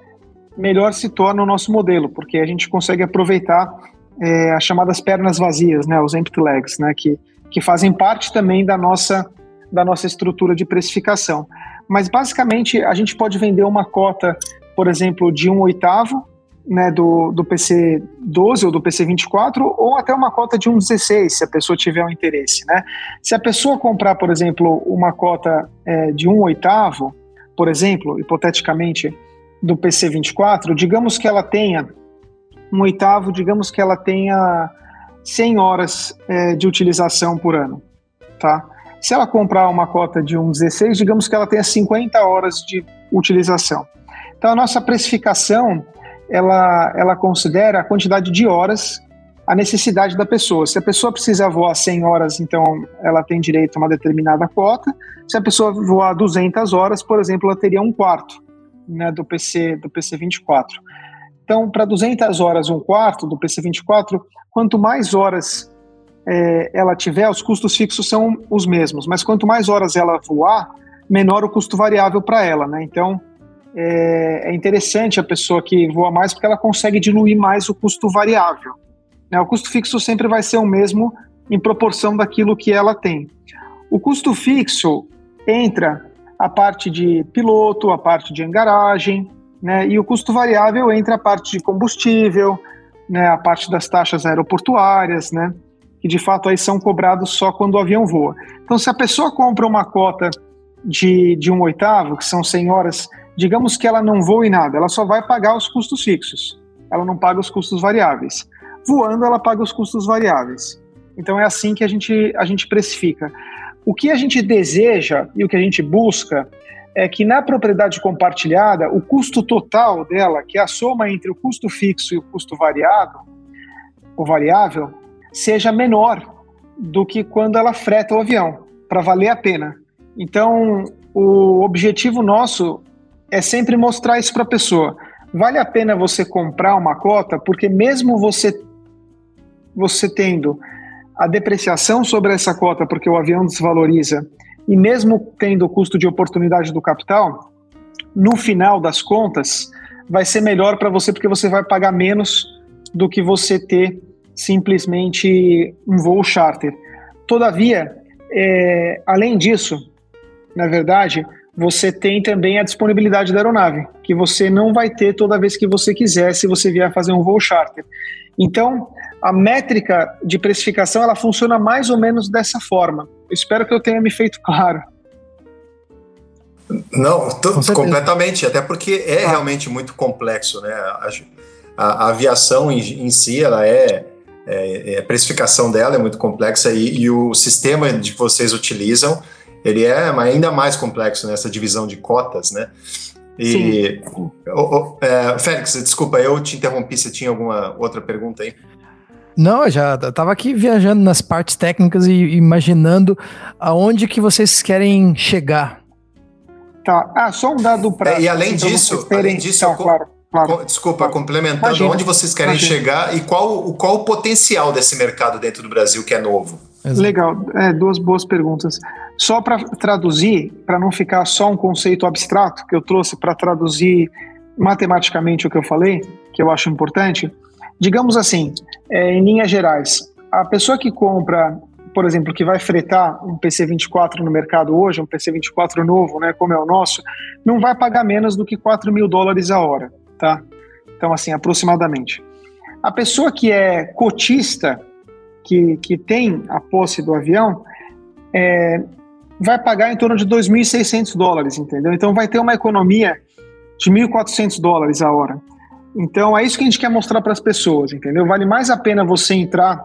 melhor se torna o nosso modelo, porque a gente consegue aproveitar é, as chamadas pernas vazias, né, os empty legs, né, que, que fazem parte também da nossa, da nossa estrutura de precificação. Mas basicamente a gente pode vender uma cota, por exemplo, de um oitavo né, do, do PC 12 ou do PC 24 ou até uma cota de um 16, se a pessoa tiver um interesse. Né? Se a pessoa comprar, por exemplo, uma cota é, de um oitavo, por exemplo, hipoteticamente, do PC 24, digamos que ela tenha um oitavo, digamos que ela tenha 100 horas é, de utilização por ano, tá? Se ela comprar uma cota de um 16, digamos que ela tenha 50 horas de utilização. Então, a nossa precificação, ela, ela considera a quantidade de horas, a necessidade da pessoa. Se a pessoa precisa voar 100 horas, então ela tem direito a uma determinada cota. Se a pessoa voar 200 horas, por exemplo, ela teria um quarto né, do PC do PC 24. Então, para 200 horas, um quarto do PC 24, quanto mais horas é, ela tiver, os custos fixos são os mesmos, mas quanto mais horas ela voar, menor o custo variável para ela, né? Então, é, é, interessante a pessoa que voa mais porque ela consegue diluir mais o custo variável. Né? O custo fixo sempre vai ser o mesmo em proporção daquilo que ela tem. O custo fixo entra a parte de piloto, a parte de engaragem, né? E o custo variável entra a parte de combustível, né? A parte das taxas aeroportuárias, né? Que de fato aí são cobrados só quando o avião voa. Então, se a pessoa compra uma cota de, de um oitavo, que são 100 horas, digamos que ela não voe nada, ela só vai pagar os custos fixos. Ela não paga os custos variáveis. Voando, ela paga os custos variáveis. Então é assim que a gente, a gente precifica. O que a gente deseja e o que a gente busca é que na propriedade compartilhada, o custo total dela, que é a soma entre o custo fixo e o custo variável, o variável, seja menor do que quando ela freta o avião, para valer a pena. Então, o objetivo nosso é sempre mostrar isso para a pessoa. Vale a pena você comprar uma cota, porque mesmo você você tendo a depreciação sobre essa cota, porque o avião desvaloriza, e mesmo tendo o custo de oportunidade do capital, no final das contas, vai ser melhor para você porque você vai pagar menos do que você ter simplesmente um voo charter. Todavia, é, além disso, na verdade, você tem também a disponibilidade da aeronave, que você não vai ter toda vez que você quiser se você vier fazer um voo charter. Então, a métrica de precificação ela funciona mais ou menos dessa forma. Eu espero que eu tenha me feito claro. Não, completamente, até porque é ah. realmente muito complexo, né? A, a, a aviação em, em, si, ela é, é, é, a precificação dela é muito complexa e, e o sistema que vocês utilizam, ele é ainda mais complexo nessa divisão de cotas, né? E, o, o, é, Félix, desculpa, eu te interrompi, você tinha alguma outra pergunta aí? Não, eu já estava aqui viajando nas partes técnicas e imaginando aonde que vocês querem chegar. Tá. Ah, só um dado para. É, e além disso, além disso, tá, claro, claro, desculpa, claro. complementando, imagina, onde vocês querem imagina. chegar e qual, qual o potencial desse mercado dentro do Brasil que é novo? Exato. Legal, é, duas boas perguntas. Só para traduzir, para não ficar só um conceito abstrato que eu trouxe para traduzir matematicamente o que eu falei, que eu acho importante, digamos assim, é, em linhas gerais, a pessoa que compra, por exemplo, que vai fretar um PC24 no mercado hoje, um PC24 novo, né, como é o nosso, não vai pagar menos do que 4 mil dólares a hora, tá? Então, assim, aproximadamente. A pessoa que é cotista, que, que tem a posse do avião, é, vai pagar em torno de 2.600 dólares, entendeu? Então vai ter uma economia de 1.400 dólares a hora. Então é isso que a gente quer mostrar para as pessoas, entendeu? Vale mais a pena você entrar,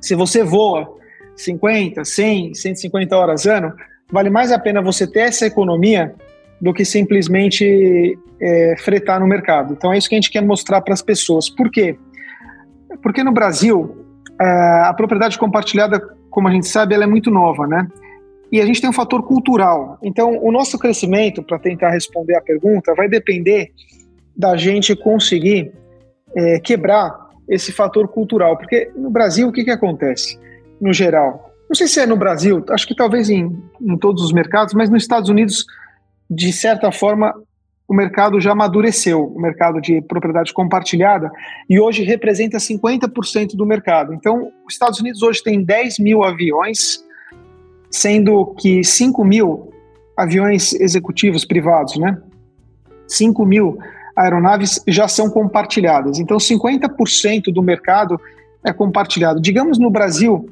se você voa 50, 100, 150 horas ano, vale mais a pena você ter essa economia do que simplesmente é, fretar no mercado. Então é isso que a gente quer mostrar para as pessoas. Por quê? Porque no Brasil, a propriedade compartilhada, como a gente sabe, ela é muito nova, né? E a gente tem um fator cultural. Então, o nosso crescimento, para tentar responder a pergunta, vai depender da gente conseguir é, quebrar esse fator cultural. Porque no Brasil, o que, que acontece, no geral? Não sei se é no Brasil, acho que talvez em, em todos os mercados, mas nos Estados Unidos, de certa forma, o mercado já amadureceu, o mercado de propriedade compartilhada, e hoje representa 50% do mercado. Então, os Estados Unidos hoje tem 10 mil aviões sendo que 5 mil aviões executivos privados, né? 5 mil aeronaves já são compartilhadas. Então, 50% do mercado é compartilhado. Digamos no Brasil,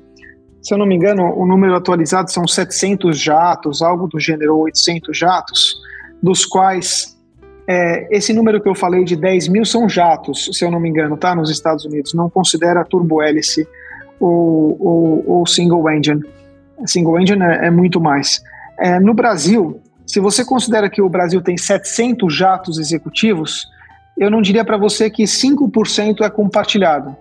se eu não me engano, o número atualizado são 700 jatos, algo do gênero 800 jatos, dos quais é, esse número que eu falei de 10 mil são jatos, se eu não me engano, tá? Nos Estados Unidos. Não considera turbo-hélice ou, ou, ou, single engine. Single engine é, é muito mais. É, no Brasil, se você considera que o Brasil tem 700 jatos executivos, eu não diria para você que 5% é compartilhado.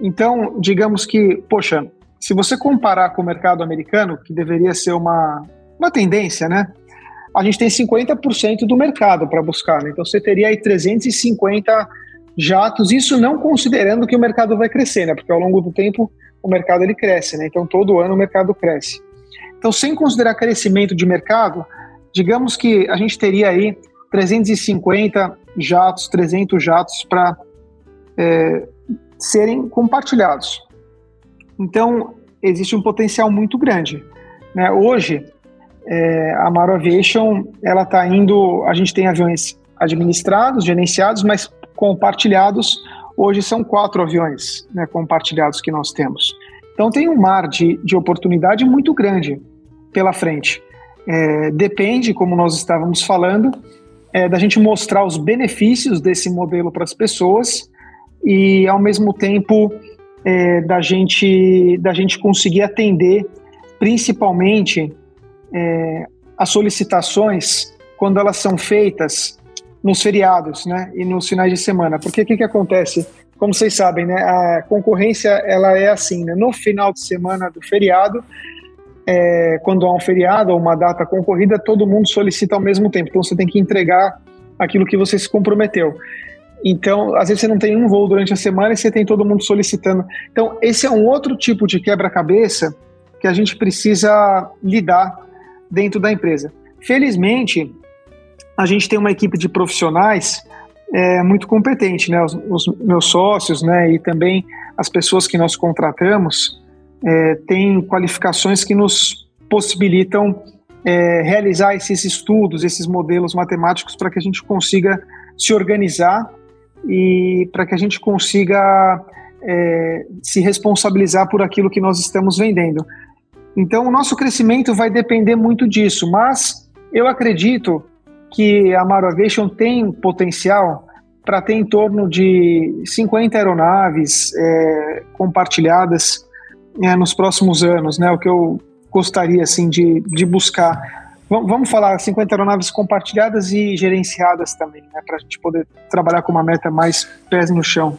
Então, digamos que, poxa, se você comparar com o mercado americano, que deveria ser uma, uma tendência, né? A gente tem 50% do mercado para buscar, né? Então você teria aí 350 jatos, isso não considerando que o mercado vai crescer, né? Porque ao longo do tempo o mercado ele cresce, né? Então todo ano o mercado cresce. Então, sem considerar crescimento de mercado, digamos que a gente teria aí 350 jatos, 300 jatos para é, serem compartilhados. Então, existe um potencial muito grande. Né? Hoje, é, a Maro Aviation, ela está indo, a gente tem aviões administrados, gerenciados, mas compartilhados. Hoje são quatro aviões né, compartilhados que nós temos. Então tem um mar de, de oportunidade muito grande pela frente. É, depende, como nós estávamos falando, é, da gente mostrar os benefícios desse modelo para as pessoas e, ao mesmo tempo, é, da, gente, da gente conseguir atender principalmente é, as solicitações quando elas são feitas nos feriados né, e nos finais de semana. Porque o que, que acontece? Como vocês sabem, né, a concorrência ela é assim, né, no final de semana do feriado, é, quando há um feriado ou uma data concorrida, todo mundo solicita ao mesmo tempo. Então você tem que entregar aquilo que você se comprometeu. Então, às vezes você não tem um voo durante a semana e você tem todo mundo solicitando. Então, esse é um outro tipo de quebra-cabeça que a gente precisa lidar dentro da empresa. Felizmente, a gente tem uma equipe de profissionais é, muito competente, né? Os, os, meus sócios, né? E também as pessoas que nós contratamos é, têm qualificações que nos possibilitam é, realizar esses estudos, esses modelos matemáticos para que a gente consiga se organizar e para que a gente consiga é, se responsabilizar por aquilo que nós estamos vendendo. Então, o nosso crescimento vai depender muito disso, mas eu acredito que a Maro Aviation tem potencial para ter em torno de 50 aeronaves é, compartilhadas é, nos próximos anos, né? O que eu gostaria assim de, de buscar Vamos falar 50 aeronaves compartilhadas e gerenciadas também, né, para a gente poder trabalhar com uma meta mais pés no chão.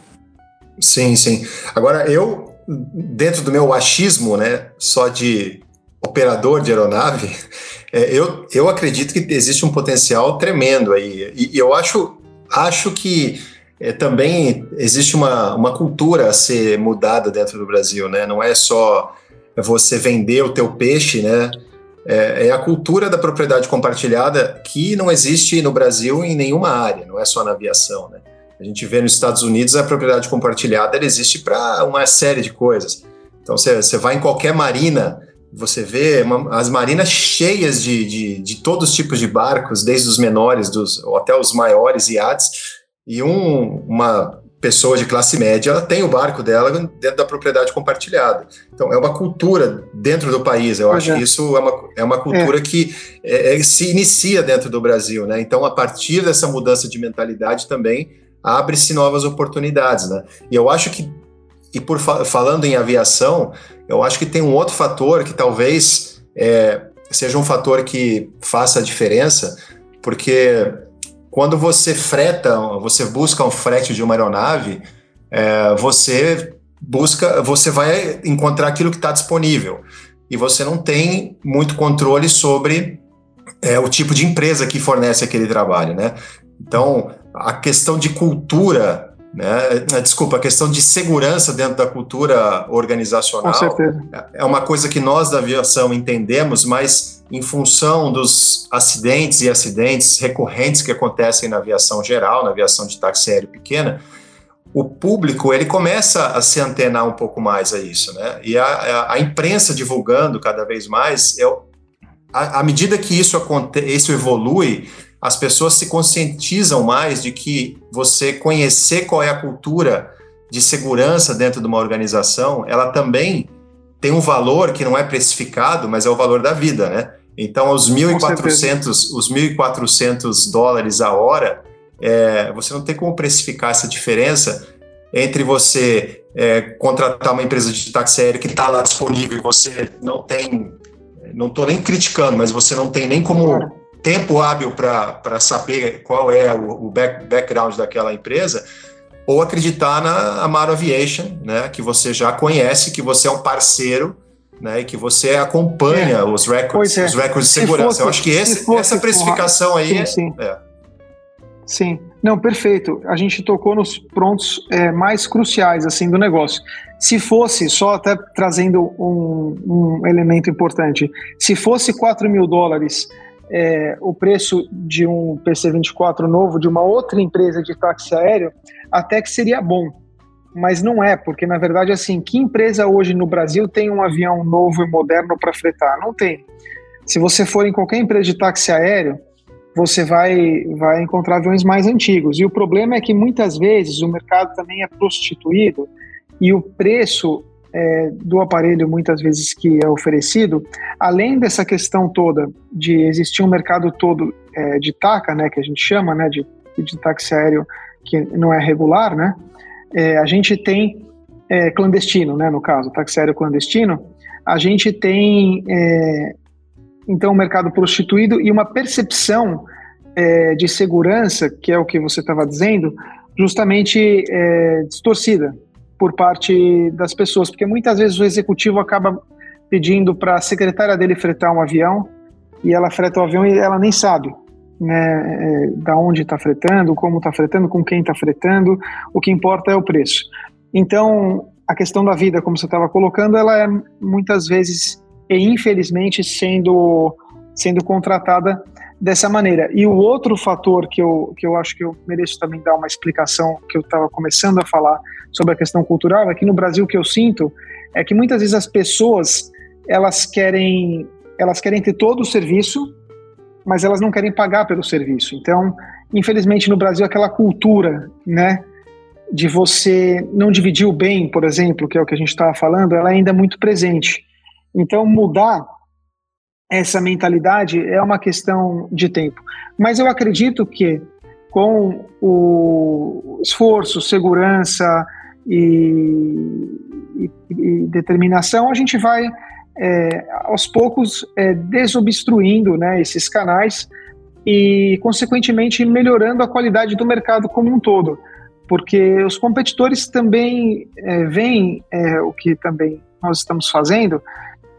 Sim, sim. Agora, eu, dentro do meu achismo, né, só de operador de aeronave, é, eu, eu acredito que existe um potencial tremendo aí. E, e eu acho, acho que é, também existe uma, uma cultura a ser mudada dentro do Brasil, né? Não é só você vender o teu peixe, né? é, é, a cultura da propriedade compartilhada que não existe no Brasil em nenhuma área, não é só na aviação. Né? A gente vê nos Estados Unidos a propriedade compartilhada ela existe para uma série de coisas. Então você vai em qualquer marina, você vê uma, as marinas cheias de, de, de, todos os tipos de barcos, desde os menores dos, até os maiores iates, e um, uma pessoa de classe média, ela tem o barco dela dentro da propriedade compartilhada. Então, é uma cultura dentro do país. Eu acho é. que isso é uma, é uma cultura é. que é, é, se inicia dentro do Brasil, né? Então, a partir dessa mudança de mentalidade também abre-se novas oportunidades, né? E eu acho que, e por falando em aviação, eu acho que tem um outro fator que talvez é, seja um fator que faça a diferença, porque quando você freta, você busca um frete de uma aeronave, é, você busca, você vai encontrar aquilo que está disponível e você não tem muito controle sobre é, o tipo de empresa que fornece aquele trabalho, né? Então, a questão de cultura né? É, desculpa, a questão de segurança dentro da cultura organizacional é uma coisa que nós da aviação entendemos, mas em função dos acidentes e acidentes recorrentes que acontecem na aviação geral, na aviação de táxi aéreo pequena, o público ele começa a se antenar um pouco mais a isso, né? E a, a, a imprensa divulgando cada vez mais, é, à medida que isso, isso evolui, as pessoas se conscientizam mais de que você conhecer qual é a cultura de segurança dentro de uma organização, ela também tem um valor que não é precificado, mas é o valor da vida, né? Então, os 1.400 os 1.400 dólares a hora é, você não tem como precificar essa diferença entre você é, contratar uma empresa de táxi aéreo que está lá disponível e você não tem, não estou nem criticando, mas você não tem nem como tempo hábil para saber qual é o, o back, background daquela empresa, ou acreditar na Amaro Aviation, né, que você já conhece, que você é um parceiro né, e que você acompanha é. os records, é. os records de segurança. Fosse, Eu acho que esse, fosse, essa precificação aí sim, sim. É. Sim, não, perfeito. A gente tocou nos pontos é, mais cruciais assim do negócio. Se fosse, só até trazendo um, um elemento importante, se fosse 4 mil dólares é, o preço de um PC-24 novo de uma outra empresa de táxi aéreo, até que seria bom. Mas não é, porque na verdade, assim, que empresa hoje no Brasil tem um avião novo e moderno para fretar? Não tem. Se você for em qualquer empresa de táxi aéreo, você vai, vai encontrar aviões mais antigos. E o problema é que muitas vezes o mercado também é prostituído e o preço é, do aparelho, muitas vezes, que é oferecido, além dessa questão toda de existir um mercado todo é, de TACA, né, que a gente chama, né, de, de táxi aéreo que não é regular, né, é, a gente tem é, clandestino, né, no caso, táxi aéreo clandestino, a gente tem, é, então, um mercado prostituído e uma percepção é, de segurança, que é o que você estava dizendo, justamente distorcida por parte das pessoas, porque muitas vezes o executivo acaba pedindo para a secretária dele fretar um avião e ela freta o avião e ela nem sabe né, é, da onde está fretando, como está fretando, com quem está fretando, o que importa é o preço. Então, a questão da vida, como você estava colocando, ela é muitas vezes e infelizmente sendo sendo contratada dessa maneira. E o outro fator que eu, que eu acho que eu mereço também dar uma explicação, que eu estava começando a falar sobre a questão cultural, é que no Brasil o que eu sinto é que muitas vezes as pessoas elas querem elas querem ter todo o serviço, mas elas não querem pagar pelo serviço. Então, infelizmente no Brasil aquela cultura, né, de você não dividir o bem, por exemplo, que é o que a gente estava falando, ela é ainda é muito presente. Então, mudar essa mentalidade é uma questão de tempo. Mas eu acredito que com o esforço, segurança e, e, e determinação, a gente vai é, aos poucos é, desobstruindo né, esses canais e, consequentemente, melhorando a qualidade do mercado como um todo. Porque os competidores também é, veem é, o que também nós estamos fazendo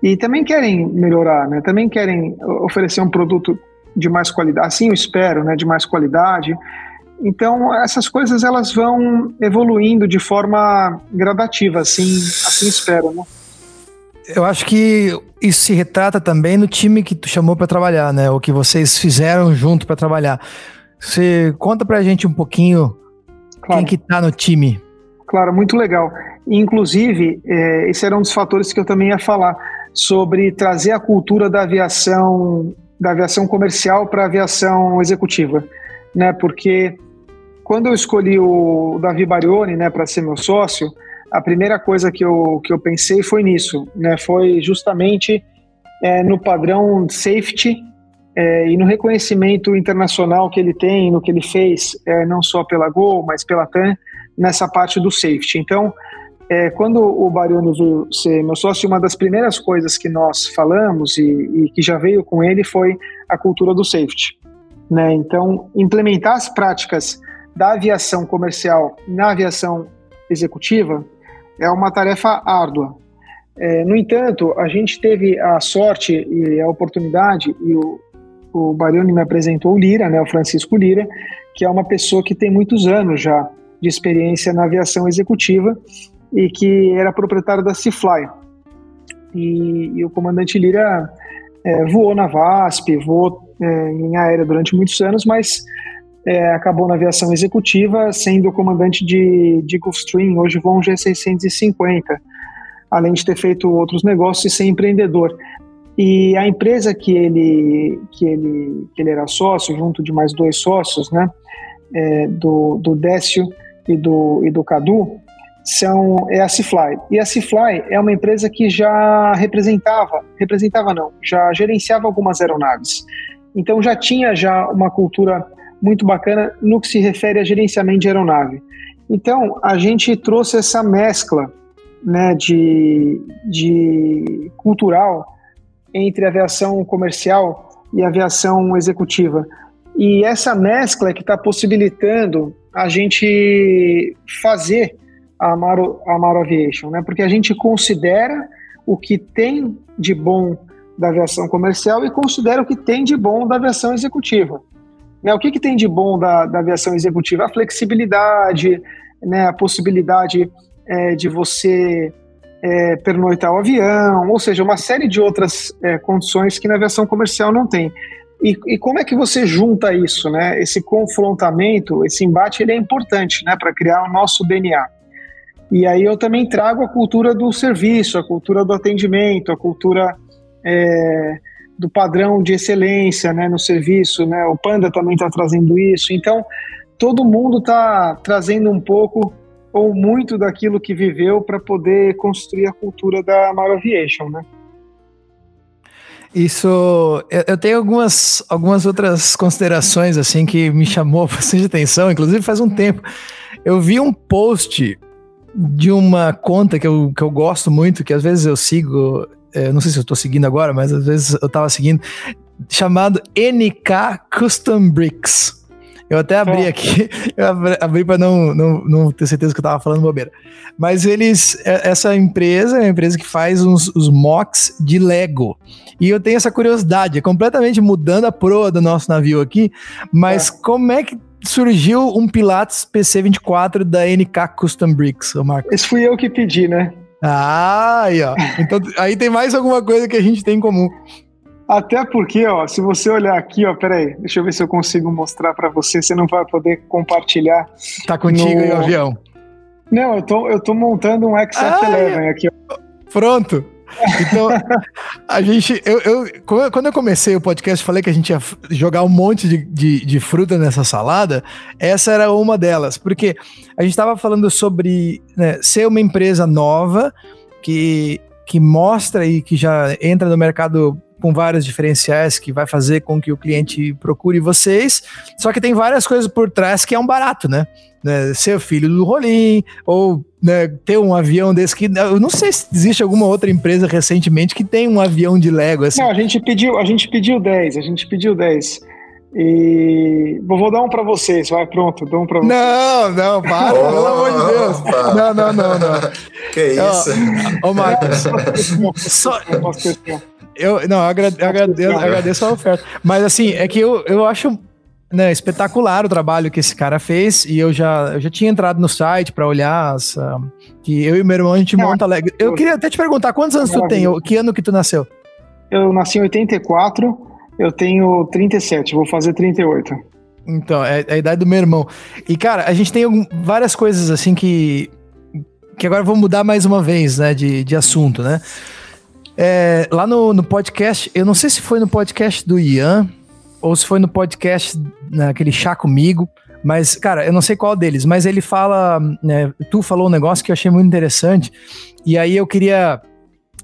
e também querem melhorar, né? Também querem oferecer um produto de mais qualidade, assim eu espero, né? De mais qualidade. Então essas coisas elas vão evoluindo de forma gradativa, assim, assim espero, né? Eu acho que isso se retrata também no time que tu chamou para trabalhar, né? O que vocês fizeram junto para trabalhar. Você conta para a gente um pouquinho claro. quem que tá no time. Claro, muito legal. Inclusive, é, esse era um dos fatores que eu também ia falar sobre trazer a cultura da aviação da aviação comercial para a aviação executiva, né? Porque quando eu escolhi o Davi Barioni, né, para ser meu sócio, a primeira coisa que eu, que eu pensei foi nisso, né? Foi justamente é, no padrão safety é, e no reconhecimento internacional que ele tem, no que ele fez, é, não só pela Gol, mas pela TAM, nessa parte do safety. Então, é, quando o Barioni veio ser meu sócio, uma das primeiras coisas que nós falamos e, e, que já veio com ele foi a cultura do safety. Né? Então, implementar as práticas da aviação comercial na aviação executiva é uma tarefa árdua. É, no entanto, a gente teve a sorte e a oportunidade, e o, o Barioni me apresentou o Lira, né, o Francisco Lira, que é uma pessoa que tem muitos anos já de experiência na aviação executiva e que era proprietário da Seafly. E, e o comandante Lira é, voou na VASP, voou é, em aérea durante muitos anos, mas é, acabou na aviação executiva, sendo comandante de, de Gulfstream, hoje um G650, além de ter feito outros negócios e ser empreendedor. E a empresa que ele, que ele, que ele era sócio, junto de mais dois sócios, né, é, do, do Décio e do, e do Cadu, são é a Cifly. E a Cifly é uma empresa que já representava, representava não, já gerenciava algumas aeronaves. Então já tinha já uma cultura muito bacana no que se refere a gerenciamento de aeronave. Então, a gente trouxe essa mescla né, de, de cultural entre aviação comercial e aviação executiva. E essa mescla é que está possibilitando a gente fazer a Amaro, a Amaro Aviation, né? porque a gente considera o que tem de bom da aviação comercial e considera o que tem de bom da aviação executiva. Né? O que, que tem de bom da, da aviação executiva? A flexibilidade, né? a possibilidade é, de você é, pernoitar o avião, ou seja, uma série de outras é, condições que na aviação comercial não tem. E, e, como é que você junta isso, né? Esse confrontamento, esse embate, ele é importante, né, para criar o nosso DNA. E aí eu também trago a cultura do serviço, a cultura do atendimento, a cultura é, do padrão de excelência né, no serviço. Né? O Panda também está trazendo isso. Então, todo mundo está trazendo um pouco ou muito daquilo que viveu para poder construir a cultura da Amaro Aviation, né? Isso, eu, tenho algumas, algumas outras considerações assim que me chamou bastante atenção, inclusive faz um tempo. Eu vi um post de uma conta que eu, que eu gosto muito, que às vezes eu sigo, é, não sei se eu estou seguindo agora, mas às vezes eu estava seguindo, chamado NK Custom Bricks. Eu até abri aqui, eu abri para não, não, não ter certeza que eu estava falando bobeira. Mas eles, é, essa empresa é uma empresa que faz uns, os mocks de Lego. E eu tenho essa curiosidade, é completamente mudando a proa do nosso navio aqui, mas é. como é que surgiu um Pilates PC24 da NK Custom Bricks, Marco? Esse fui eu que pedi, né? Ah, aí, ó. Então aí tem mais alguma coisa que a gente tem em comum. Até porque, ó, se você olhar aqui, ó, peraí, deixa eu ver se eu consigo mostrar para você, você não vai poder compartilhar. Tá contigo no... aí o avião. Não, eu tô, eu tô montando um XF11 ah, aqui. Ó. Pronto. Então, a gente. Eu, eu, quando eu comecei o podcast, falei que a gente ia jogar um monte de, de, de, fruta nessa salada. Essa era uma delas, porque a gente estava falando sobre né, ser uma empresa nova que, que mostra e que já entra no mercado com vários diferenciais que vai fazer com que o cliente procure vocês. Só que tem várias coisas por trás que é um barato, né? né? Ser filho do Rolim, ou né, ter um avião desse que. Eu não sei se existe alguma outra empresa recentemente que tem um avião de Lego assim. Não, a gente pediu, a gente pediu 10, a gente pediu 10. E vou dar um para vocês, vai, pronto, dou um para vocês. Não, não, para, oh, pelo amor de Deus. Não, não, não, não. Que isso? Ô, oh, Marcos, só, eu, não, eu agradeço, agradeço, agradeço a oferta. Mas assim, é que eu, eu acho né, espetacular o trabalho que esse cara fez e eu já, eu já tinha entrado no site para olhar as, uh, que eu e meu irmão a gente monta alegre. Eu queria até te perguntar quantos anos tu tem? Que ano que tu nasceu? Eu nasci em 84, eu tenho 37, vou fazer 38. Então, é, é a idade do meu irmão. E cara, a gente tem algum, várias coisas assim que que agora vou mudar mais uma vez, né, de, de assunto, né? É, lá no, no podcast, eu não sei se foi no podcast do Ian ou se foi no podcast naquele chá comigo, mas, cara, eu não sei qual deles, mas ele fala. Né, tu falou um negócio que eu achei muito interessante, e aí eu queria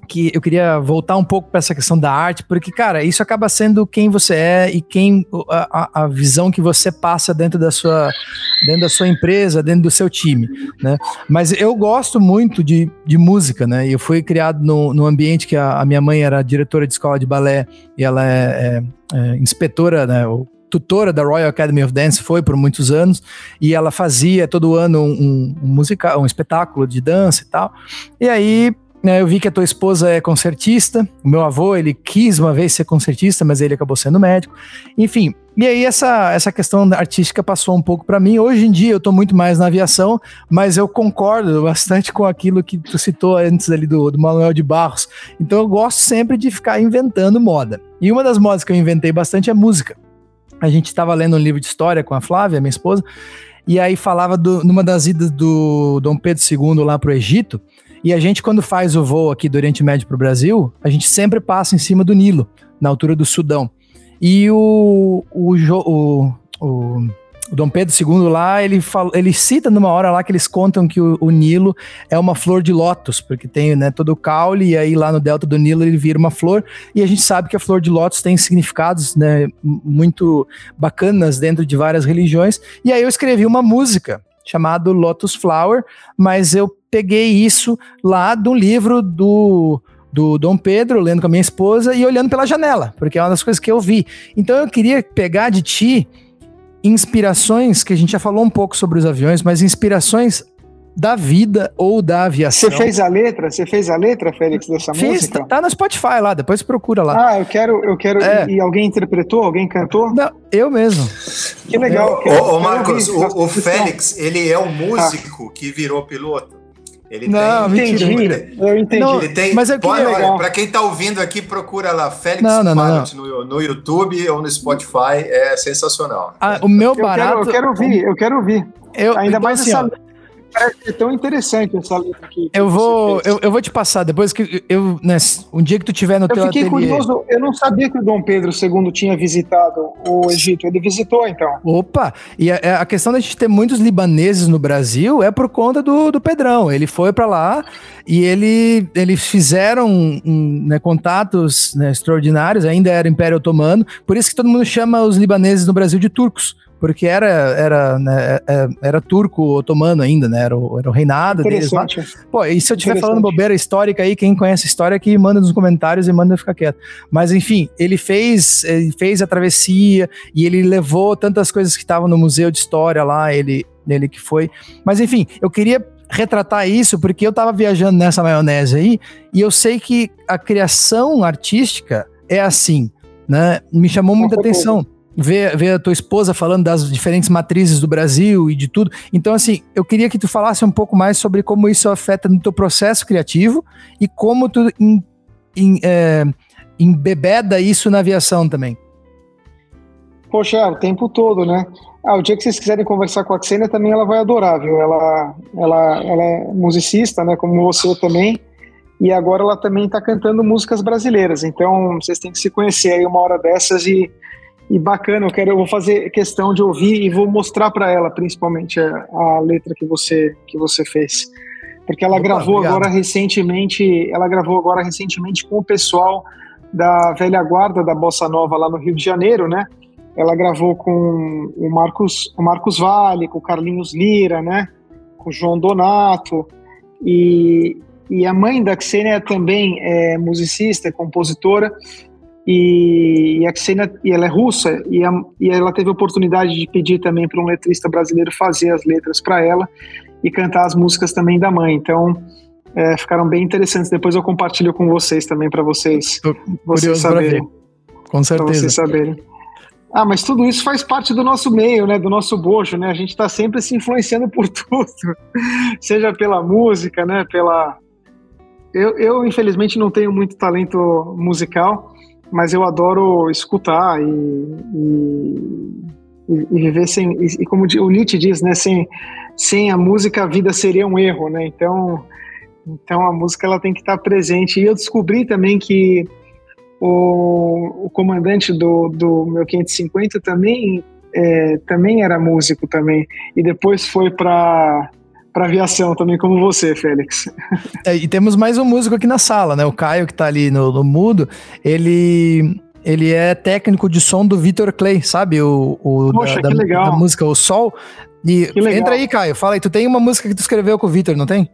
que eu queria voltar um pouco para essa questão da arte, porque, cara, isso acaba sendo quem você é e quem a, a, visão que você passa dentro da sua dentro da sua empresa, dentro do seu time, né? Mas eu gosto muito de, de música, né? Eu fui criado no, no ambiente que a, a minha mãe era diretora de escola de balé e ela é, é, é inspetora, né? tutora da Royal Academy of Dance foi por muitos anos e ela fazia todo ano um, um musical, um espetáculo de dança e tal. E aí eu vi que a tua esposa é concertista, o meu avô, ele quis uma vez ser concertista, mas ele acabou sendo médico. Enfim, e aí essa, essa questão artística passou um pouco para mim. Hoje em dia eu estou muito mais na aviação, mas eu concordo bastante com aquilo que tu citou antes ali do, do Manuel de Barros. Então eu gosto sempre de ficar inventando moda. E uma das modas que eu inventei bastante é música. A gente estava lendo um livro de história com a Flávia, minha esposa, e aí falava do, numa das idas do Dom Pedro II lá para o Egito, e a gente, quando faz o voo aqui do Oriente Médio para o Brasil, a gente sempre passa em cima do Nilo, na altura do Sudão. E o, o, o, o o Dom Pedro II lá, ele, fala, ele cita numa hora lá que eles contam que o, o, Nilo é uma flor de lótus, porque tem né, todo o caule, e aí lá no delta do Nilo ele vira uma flor, e a gente sabe que a flor de lótus tem significados né, muito bacanas dentro de várias religiões, e aí eu escrevi uma música chamado Lotus Flower, mas eu peguei isso lá do livro do do Dom Pedro, lendo com a minha esposa e olhando pela janela, porque é uma das coisas que eu vi. Então eu queria pegar de ti inspirações, que a gente já falou um pouco sobre os aviões, mas inspirações da vida ou da aviação. Você fez a letra? Você fez a letra, Félix, dessa Fiz, música? Tá no Spotify lá, depois procura lá. Ah, eu quero, eu quero. É. E alguém interpretou? Alguém cantou? Não, eu mesmo. Que legal. Ô, ô Marcos, o, o Félix, ele é um músico ah. que virou piloto. Ele não, tem, entendi. Eu entendi. Não, ele tem, mas eu pode, olha, para quem está ouvindo aqui, procura lá Félix não, não, Pilot no, no YouTube ou no Spotify, é sensacional. Ah, o meu barato. Eu quero, eu quero ouvir, eu quero ouvir. Eu, Ainda então, mais assim, essa, é tão interessante essa letra aqui. Eu vou, eu, eu, vou te passar depois que eu, né, um dia que tu tiver no eu teu fiquei ateliê. curioso, eu não sabia que o Dom Pedro II tinha visitado o Egito. Ele visitou então. Opa! E a, a questão da gente ter muitos libaneses no Brasil é por conta do, do Pedrão. Ele foi para lá e ele, eles fizeram um, né, contatos né, extraordinários. Ainda era Império Otomano. Por isso que todo mundo chama os libaneses no Brasil de turcos porque era era, né, é, é, era turco otomano ainda, né? Era o, era o reinado deles lá. Pô, e se eu estiver falando bobeira histórica aí, quem conhece a história que manda nos comentários e manda ficar quieto. Mas enfim, ele fez, ele fez a travessia e ele levou tantas coisas que estavam no museu de história lá, ele, ele que foi. Mas enfim, eu queria retratar isso porque eu tava viajando nessa maionese aí e eu sei que a criação artística é assim, né? Me chamou muita atenção ver, ver a tua esposa falando das diferentes matrizes do Brasil e de tudo. Então, assim, eu queria que tu falasse um pouco mais sobre como isso afeta no teu processo criativo e como tu in, in, é, embebeda isso na aviação também. Poxa, o tempo todo, né? Ah, o dia que vocês quiserem conversar com a Xenia também ela vai adorar, viu? Ela, ela, ela é musicista, né? Como você também. E agora ela também está cantando músicas brasileiras. Então vocês têm que se conhecer aí uma hora dessas e e bacana, eu quero, eu vou fazer questão de ouvir e vou mostrar para ela, principalmente a, a, letra que você que você fez, porque ela Opa, gravou obrigado. agora recentemente, ela gravou agora recentemente com o pessoal da velha guarda da bossa nova lá no Rio de Janeiro, né? Ela gravou com o Marcos, o Marcos Vale, com o Carlinhos Lira, né? Com o João Donato e, e a mãe da Xênia também é musicista, é compositora e, e a Ksenia, e ela é russa, e, a, e ela teve a oportunidade de pedir também para um letrista brasileiro fazer as letras para ela e cantar as músicas também da mãe. Então, é, ficaram bem interessantes. Depois eu compartilho com vocês também para vocês, vocês saberem. Com certeza. vocês saberem. Ah, mas tudo isso faz parte do nosso meio, né? Do nosso bojo, né? A gente está sempre se influenciando por tudo, seja pela música, né? Pela eu, eu infelizmente não tenho muito talento musical, mas eu adoro escutar e, e, e viver sem. E, e, como o Nietzsche diz, né, sem, sem a música a vida seria um erro, né? Então, então a música ela tem que estar presente. E eu descobri também que o, o comandante do, do meu 550 também, é, também era músico também. E depois foi para para aviação também, como você, Félix. É, e temos mais um músico aqui na sala, né? O Caio, que tá ali no, no mudo, ele. Ele é técnico de som do Victor Clay, sabe? O, o Poxa, da, que legal. da música O Sol. E entra aí, Caio. Fala aí, tu tem uma música que tu escreveu com o Victor, não tem?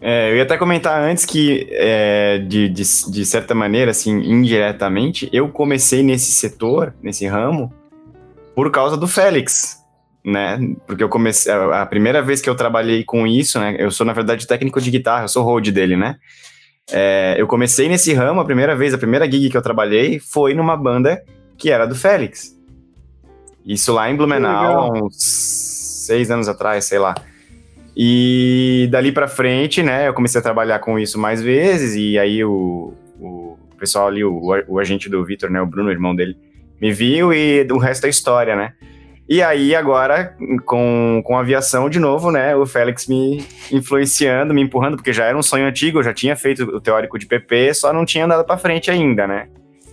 É, eu ia até comentar antes que, é, de, de, de, certa maneira, assim, indiretamente, eu comecei nesse setor, nesse ramo, por causa do Félix né? Porque eu comecei. A primeira vez que eu trabalhei com isso, né? Eu sou, na verdade, técnico de guitarra, eu sou road dele, né? É, eu comecei nesse ramo a primeira vez, a primeira gig que eu trabalhei foi numa banda que era do Félix. Isso lá em Blumenau, uns seis anos atrás, sei lá. E dali para frente, né, eu comecei a trabalhar com isso mais vezes, e aí o, o pessoal ali, o, o agente do Vitor, né, o Bruno, o irmão dele, me viu e o resto é história, né? E aí, agora, com, com aviação, de novo, né? O Félix me influenciando, me empurrando, porque já era um sonho antigo, eu já tinha feito o teórico de PP, só não tinha andado para frente ainda, né?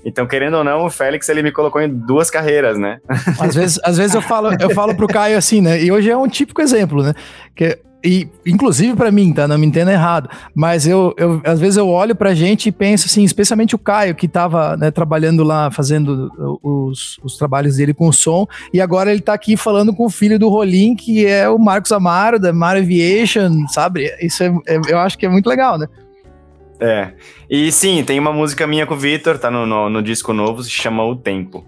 Então, querendo ou não, o Félix ele me colocou em duas carreiras, né? Às vezes, às vezes eu falo, eu falo pro Caio assim, né? E hoje é um típico exemplo, né? Que e inclusive para mim, tá? Não me entenda errado, mas eu, eu às vezes eu olho pra gente e penso assim, especialmente o Caio que tava né, trabalhando lá, fazendo os, os trabalhos dele com o som, e agora ele tá aqui falando com o filho do Rolim, que é o Marcos Amaro, da Mar Aviation, sabe? Isso é, é, eu acho que é muito legal, né? É. E sim, tem uma música minha com o Vitor, tá no, no, no disco novo, se chama O Tempo.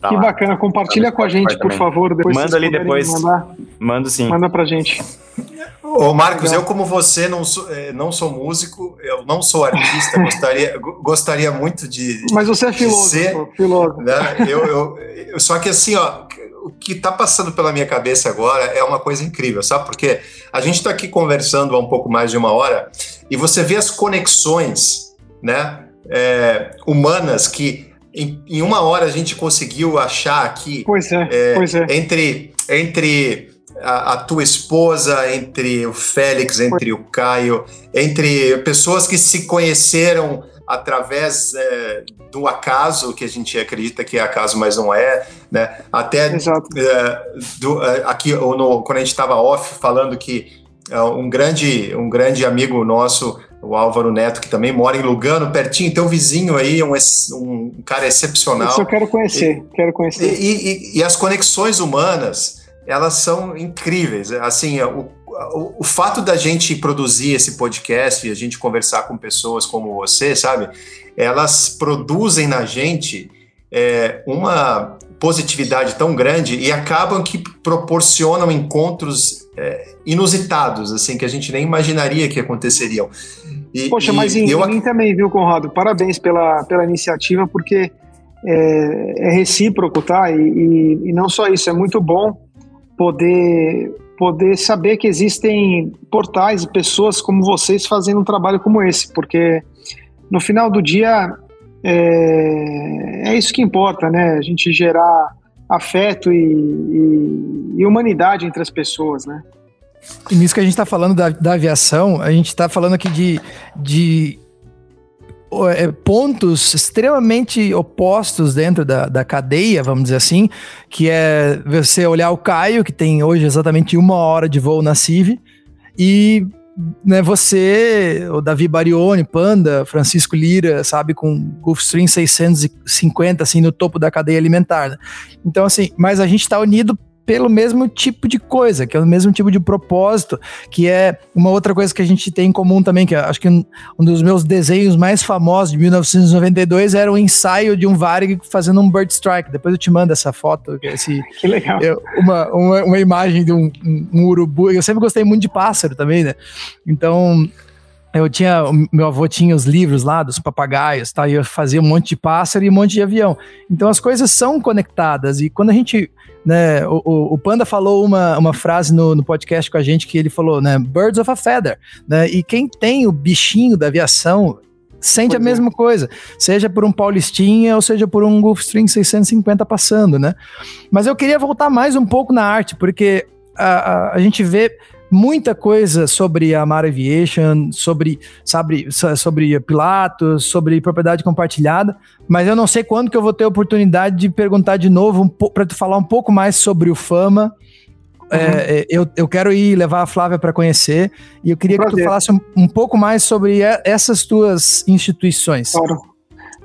Tá que lá. bacana, compartilha tá com a gente, por favor. Depois Manda ali depois. Mandar, Mando sim. Manda pra gente. Ô Marcos, Legal. eu como você não sou, eh, não sou músico, eu não sou artista, gostaria, gostaria muito de. Mas você é filósofo. Ser, filósofo. Né? Eu, eu, eu, só que assim, ó, o que está passando pela minha cabeça agora é uma coisa incrível, sabe? Porque a gente está aqui conversando há um pouco mais de uma hora e você vê as conexões, né, é, humanas que em, em, uma hora a gente conseguiu achar aqui pois é, é, pois é. entre, entre a, a, tua esposa, entre o Félix, entre o Caio, entre pessoas que se conheceram através é, do acaso, que a gente acredita que é acaso, mas não é, né? Até é, do, é, aqui no, quando a gente estava off falando que um grande, um grande amigo nosso o Álvaro Neto, que também mora em Lugano, pertinho, teu vizinho aí, um, um cara excepcional. Isso eu quero conhecer, e, quero conhecer. E, e, e, as conexões humanas, elas são incríveis. Assim, o, o, o, fato da gente produzir esse podcast e a gente conversar com pessoas como você, sabe? Elas produzem na gente é, uma positividade tão grande e acabam que proporcionam encontros é, inusitados, assim, que a gente nem imaginaria que aconteceriam. E, Poxa, e mas em, eu... mim também, viu, Conrado? Parabéns pela, pela iniciativa, porque é, é recíproco, tá? E, e, e, não só isso, é muito bom poder, poder saber que existem portais e pessoas como vocês fazendo um trabalho como esse, porque no final do dia é, é isso que importa, né? A gente gerar afeto e, e, e humanidade entre as pessoas, né? E nisso que a gente está falando da, da, aviação, a gente está falando aqui de, de é, pontos extremamente opostos dentro da, da cadeia, vamos dizer assim, que é você olhar o Caio, que tem hoje exatamente uma hora de voo na CIV, e né, você, o Davi Barione, Panda, Francisco Lira, sabe, com Gulfstream 650, assim, no topo da cadeia alimentar. Né? Então, assim, mas a gente está unido pelo mesmo tipo de coisa, que é o mesmo tipo de propósito, que é uma outra coisa que a gente tem em comum também, que acho que um, um dos meus desenhos mais famosos de 1992 era o ensaio de um Varig fazendo um bird strike. Depois eu te mando essa foto, esse, que legal. Eu, uma, uma, uma, imagem de um, um, um urubu. Eu sempre gostei muito de pássaro também, né? Então eu tinha, meu avô tinha os livros lá dos papagaios, tá? E eu fazia um monte de pássaro e um monte de avião. Então as coisas são conectadas e quando a gente né, o, o Panda falou uma, uma frase no, no podcast com a gente que ele falou, né, birds of a feather, né, e quem tem o bichinho da aviação sente pois a mesma é. coisa, seja por um Paulistinha ou seja por um Gulfstream 650 passando, né? Mas eu queria voltar mais um pouco na arte, porque a, a, a gente vê muita coisa sobre a Mar Aviation, sobre, sabe, sobre Pilatos, sobre propriedade compartilhada, mas eu não sei quando que eu vou ter a oportunidade de perguntar de novo um para tu falar um pouco mais sobre o Fama. Uhum. É, é, eu, eu quero ir levar a Flávia para conhecer e eu queria que tu falasse um, um, pouco mais sobre essas tuas instituições. Claro.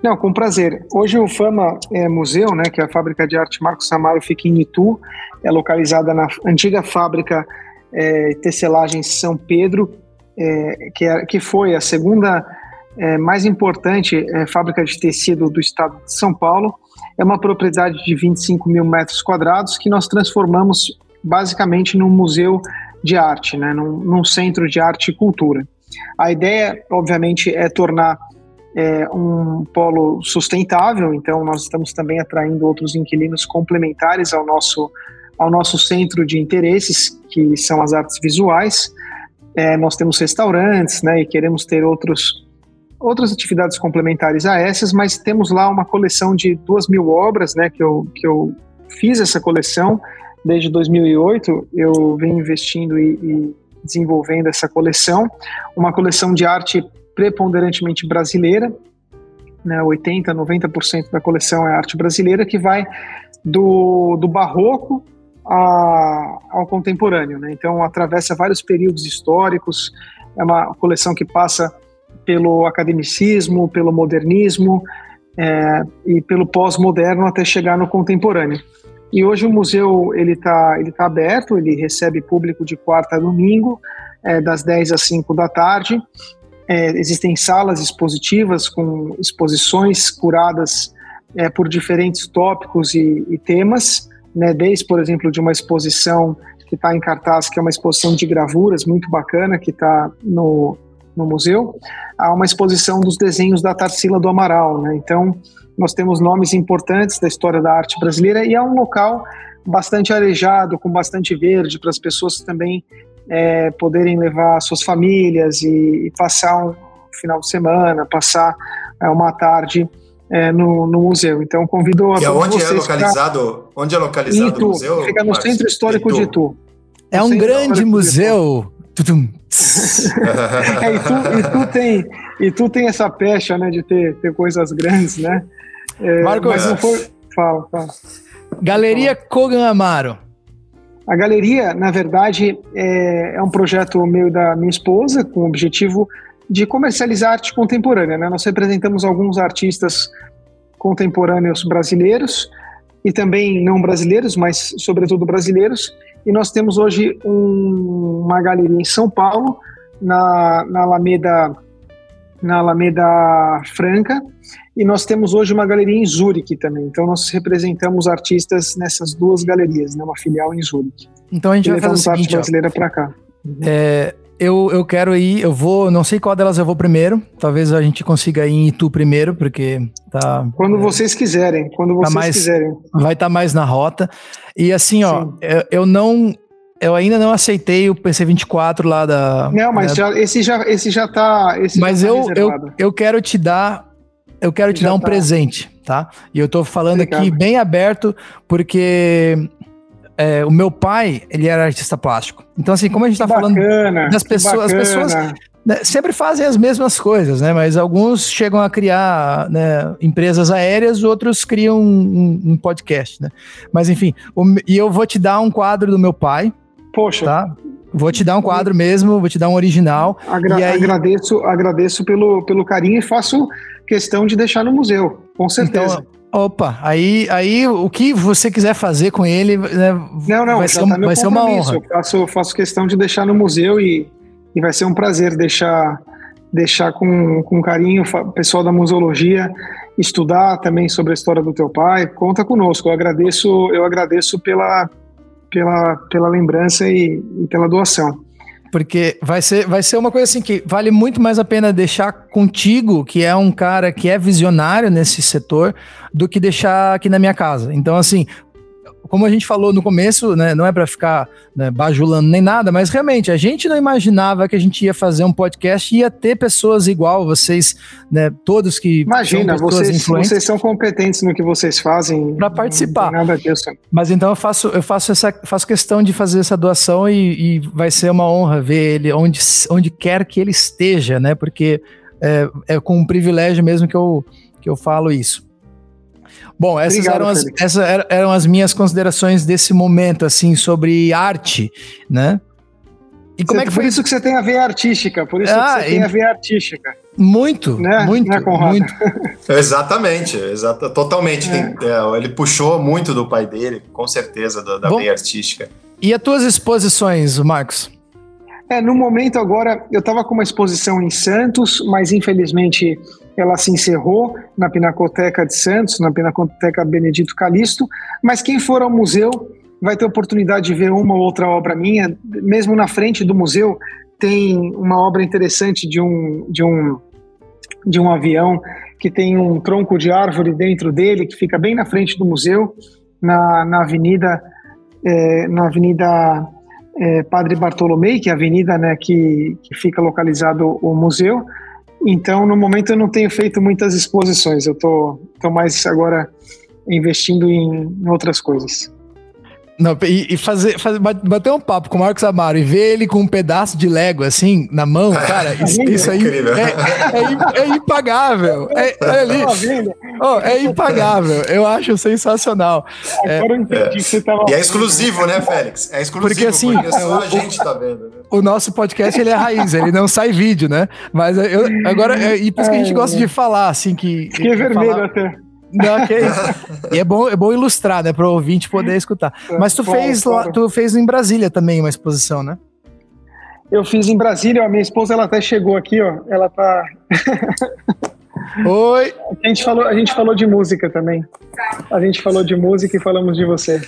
Não, com prazer. Hoje o Fama é museu, né, que é a fábrica de arte Marcos Amaro fica em Itu, é localizada na antiga fábrica é, tecelagem São Pedro, é, que, é, que foi a segunda é, mais importante é, fábrica de tecido do estado de São Paulo. É uma propriedade de 25 mil metros quadrados que nós transformamos basicamente num museu de arte, né, num, num centro de arte e cultura. A ideia, obviamente, é tornar é, um polo sustentável, então nós estamos também atraindo outros inquilinos complementares ao nosso ao nosso centro de interesses, que são as artes visuais. É, nós temos restaurantes, né, e queremos ter outros, outras atividades complementares a essas, mas temos lá uma coleção de duas mil obras, né, que eu, que eu fiz essa coleção desde 2008. Eu venho investindo e, e desenvolvendo essa coleção, uma coleção de arte preponderantemente brasileira, né, 80%, 90% da coleção é arte brasileira, que vai do, do barroco a, ao contemporâneo. Né? Então, atravessa vários períodos históricos, é uma coleção que passa pelo academicismo, pelo modernismo é, e pelo pós-moderno até chegar no contemporâneo. E hoje o museu ele está ele tá aberto, ele recebe público de quarta a domingo, é, das 10 às 5 da tarde. É, existem salas expositivas com exposições curadas é, por diferentes tópicos e, e temas, né, desde, por exemplo, de uma exposição que está em cartaz, que é uma exposição de gravuras muito bacana, que está no, no museu, há uma exposição dos desenhos da Tarsila do Amaral. Né? Então, nós temos nomes importantes da história da arte brasileira e é um local bastante arejado, com bastante verde, para as pessoas também é, poderem levar suas famílias e, e, passar um final de semana, passar é, uma tarde é, no, no, museu. Então convido a e onde é localizado? Pra... Onde é localizado Itu, o museu? Fica no Marcos? Centro Histórico Itu. de Itu. É um grande museu. é, e, tu, e, tu tem, e tu tem essa pecha, né, de ter, ter coisas grandes, né? É, Marcos, mas não foi... Fala, fala. Galeria Kogan Amaro. A galeria, na verdade, é, é um projeto meu da minha esposa, com o objetivo de comercializar arte contemporânea. Né? Nós representamos alguns artistas contemporâneos brasileiros e também não brasileiros, mas sobretudo brasileiros. E nós temos hoje um, uma galeria em São Paulo, na, na Alameda na Alameda Franca, e nós temos hoje uma galeria em Zurique também. Então nós representamos artistas nessas duas galerias, né, uma filial em Zurique. Então a gente e vai fazer o seguinte, arte brasileira para cá. É, eu, eu quero ir, eu vou, não sei qual delas eu vou primeiro. Talvez a gente consiga ir em Itu primeiro, porque tá. Quando é, vocês quiserem, quando tá vocês mais, quiserem. Vai estar tá mais na rota. E assim, ó, eu, eu, não. Eu ainda não aceitei o PC24 lá da. Não, mas né? já, esse já esse já tá. Esse mas já tá eu, eu, eu quero te dar eu quero te dar um tá. presente, tá? E eu tô falando Obrigado. aqui bem aberto, porque é, o meu pai, ele era artista plástico. Então, assim, como a gente tá falando das pessoas, as pessoas né, sempre fazem as mesmas coisas, né? Mas alguns chegam a criar né, empresas aéreas, outros criam um, um, podcast, né? Mas enfim, o, e eu vou te dar um quadro do meu pai. Poxa. Tá? Vou te dar um quadro mesmo, vou te dar um original. Agra aí... Agradeço, agradeço pelo, pelo carinho e faço questão de deixar no museu, com certeza. Então, opa, aí, aí o que você quiser fazer com ele né, não, não, vai, ser, tá vai ser uma honra. Eu faço, faço questão de deixar no museu e, e vai ser um prazer deixar, deixar com, com carinho o pessoal da museologia estudar também sobre a história do teu pai. Conta conosco. Eu agradeço, eu agradeço pela, pela, pela lembrança e, e pela doação. Porque vai ser, vai ser uma coisa assim que vale muito mais a pena deixar contigo, que é um cara que é visionário nesse setor, do que deixar aqui na minha casa. Então, assim, como a gente falou no começo, né, não é para ficar né, bajulando nem nada, mas realmente a gente não imaginava que a gente ia fazer um podcast e ia ter pessoas igual vocês, né, todos que imagina vocês, vocês são competentes no que vocês fazem para participar. nada disso. Mas então eu faço eu faço essa faço questão de fazer essa doação e, e vai ser uma honra ver ele onde onde quer que ele esteja, né? Porque é, é com um privilégio mesmo que eu que eu falo isso. Bom, essas, Obrigado, eram, as, essas eram as minhas considerações desse momento, assim, sobre arte, né? E como você, é que foi? Por isso que você tem a veia artística, por isso ah, que você tem a veia artística. Muito, né? muito, né, muito. Exatamente, exata, totalmente. É. Tem, é, ele puxou muito do pai dele, com certeza, da, da Bom, veia artística. E as tuas exposições, Marcos? É, no momento agora, eu estava com uma exposição em Santos, mas infelizmente ela se encerrou na Pinacoteca de Santos, na Pinacoteca Benedito Calixto, mas quem for ao museu vai ter oportunidade de ver uma ou outra obra minha, mesmo na frente do museu tem uma obra interessante de um, de um, de um avião que tem um tronco de árvore dentro dele, que fica bem na frente do museu, na, na avenida, é, na avenida é, Padre Bartolomei, que é a avenida né, que, que fica localizado o museu, então, no momento, eu não tenho feito muitas exposições. Eu tô, tô mais agora investindo em, em outras coisas. Não, e, e fazer, fazer, bater um papo com o Marcos Amaro e ver ele com um pedaço de Lego assim na mão, cara, isso, isso aí é, é, é, impagável. É, é ali, oh, é impagável. Eu acho sensacional. É, e é exclusivo, né, Félix? É exclusivo. Porque assim, porque só a gente tá vendo. Né? O nosso podcast ele é raiz, ele não sai vídeo, né? Mas eu, agora, e por isso que a gente gosta de falar, assim, que. Fiquei vermelho falar... até. Não, que isso. E é bom, é bom ilustrar, né? Para o ouvinte poder escutar. É, Mas tu fez lá, tu fez em Brasília também uma exposição, né? Eu fiz em Brasília, a minha esposa ela até chegou aqui, ó. Ela tá. Oi! A gente, falou, a gente falou de música também. A gente falou de música e falamos de você.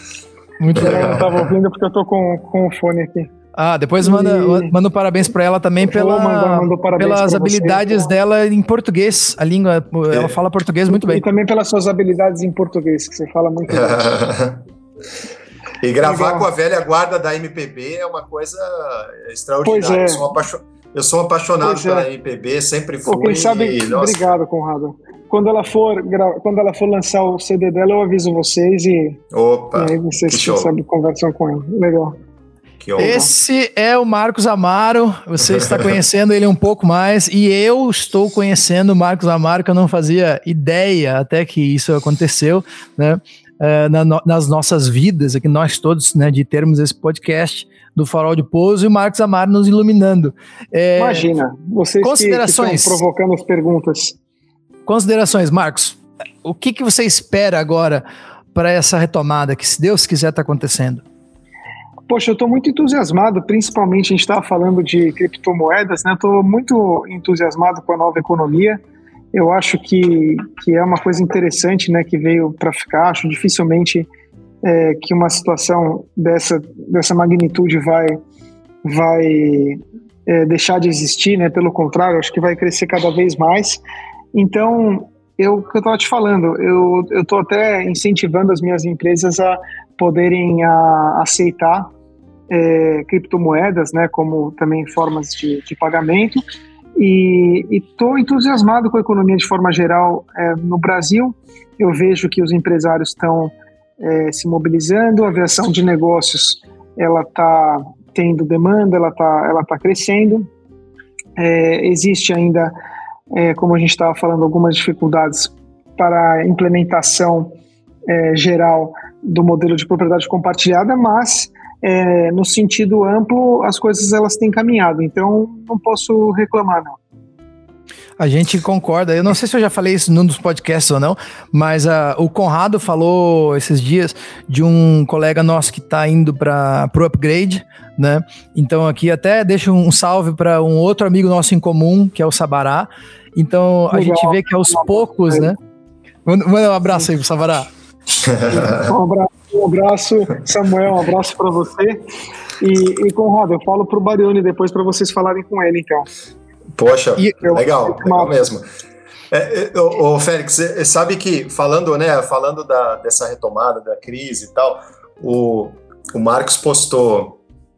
Muito legal. Eu não tava ouvindo porque eu tô com, com o fone aqui. Ah, depois manda, e... manda um parabéns para ela também pela, mandar, pelas habilidades você. dela em português. A língua, ela fala português muito bem. E também pelas suas habilidades em português, que você fala muito bem. e gravar Legal. com a velha guarda da MPB é uma coisa extraordinária. É. Eu, sou eu, sou apaixonado pois pela é. MPB, sempre fui. Pô, quem sabe, e, obrigado, Conrado. Quando ela, for, quando ela for lançar o CD dela, eu aviso vocês e, Opa, e aí vocês, quem conversam com ela. Legal. Esse é o Marcos Amaro. Você está conhecendo ele um pouco mais e eu estou conhecendo o Marcos Amaro que eu não fazia ideia até que isso aconteceu, né? Uh, na, nas nossas vidas, aqui nós todos, né, de termos esse podcast do Farol de Pouso e o Marcos Amaro nos iluminando. É, Imagina, vocês considerações, que, que estão provocando as perguntas. Considerações, Marcos. O que, que você espera agora para essa retomada que, se Deus quiser, está acontecendo? Poxa, eu estou muito entusiasmado, principalmente a gente estava falando de criptomoedas, né? Estou muito entusiasmado com a nova economia. Eu acho que, que é uma coisa interessante, né? Que veio para ficar. Acho dificilmente é, que uma situação dessa, dessa magnitude vai, vai é, deixar de existir, né? Pelo contrário, acho que vai crescer cada vez mais. Então, eu que eu estava te falando, eu estou até incentivando as minhas empresas a poderem a, aceitar é, criptomoedas, né, como também formas de, de pagamento. E estou entusiasmado com a economia de forma geral é, no Brasil. Eu vejo que os empresários estão é, se mobilizando, a aviação de negócios ela está tendo demanda, ela está ela tá crescendo. É, existe ainda, é, como a gente estava falando, algumas dificuldades para a implementação é, geral do modelo de propriedade compartilhada, mas é, no sentido amplo, as coisas elas têm caminhado, então não posso reclamar, não. A gente concorda. Eu não sei se eu já falei isso num dos podcasts ou não, mas uh, o Conrado falou esses dias de um colega nosso que está indo para o upgrade, né? Então aqui até deixo um salve para um outro amigo nosso em comum, que é o Sabará. Então a gente vê que aos poucos, né? Manda um abraço aí pro Sabará. um abraço. Um abraço, Samuel, um abraço para você. E, e Conrado, eu falo pro Barione depois para vocês falarem com ele, então. Poxa, e, legal, legal mesmo. É, é, o, Félix, sabe que falando, né, falando da, dessa retomada da crise e tal, o, o Marcos postou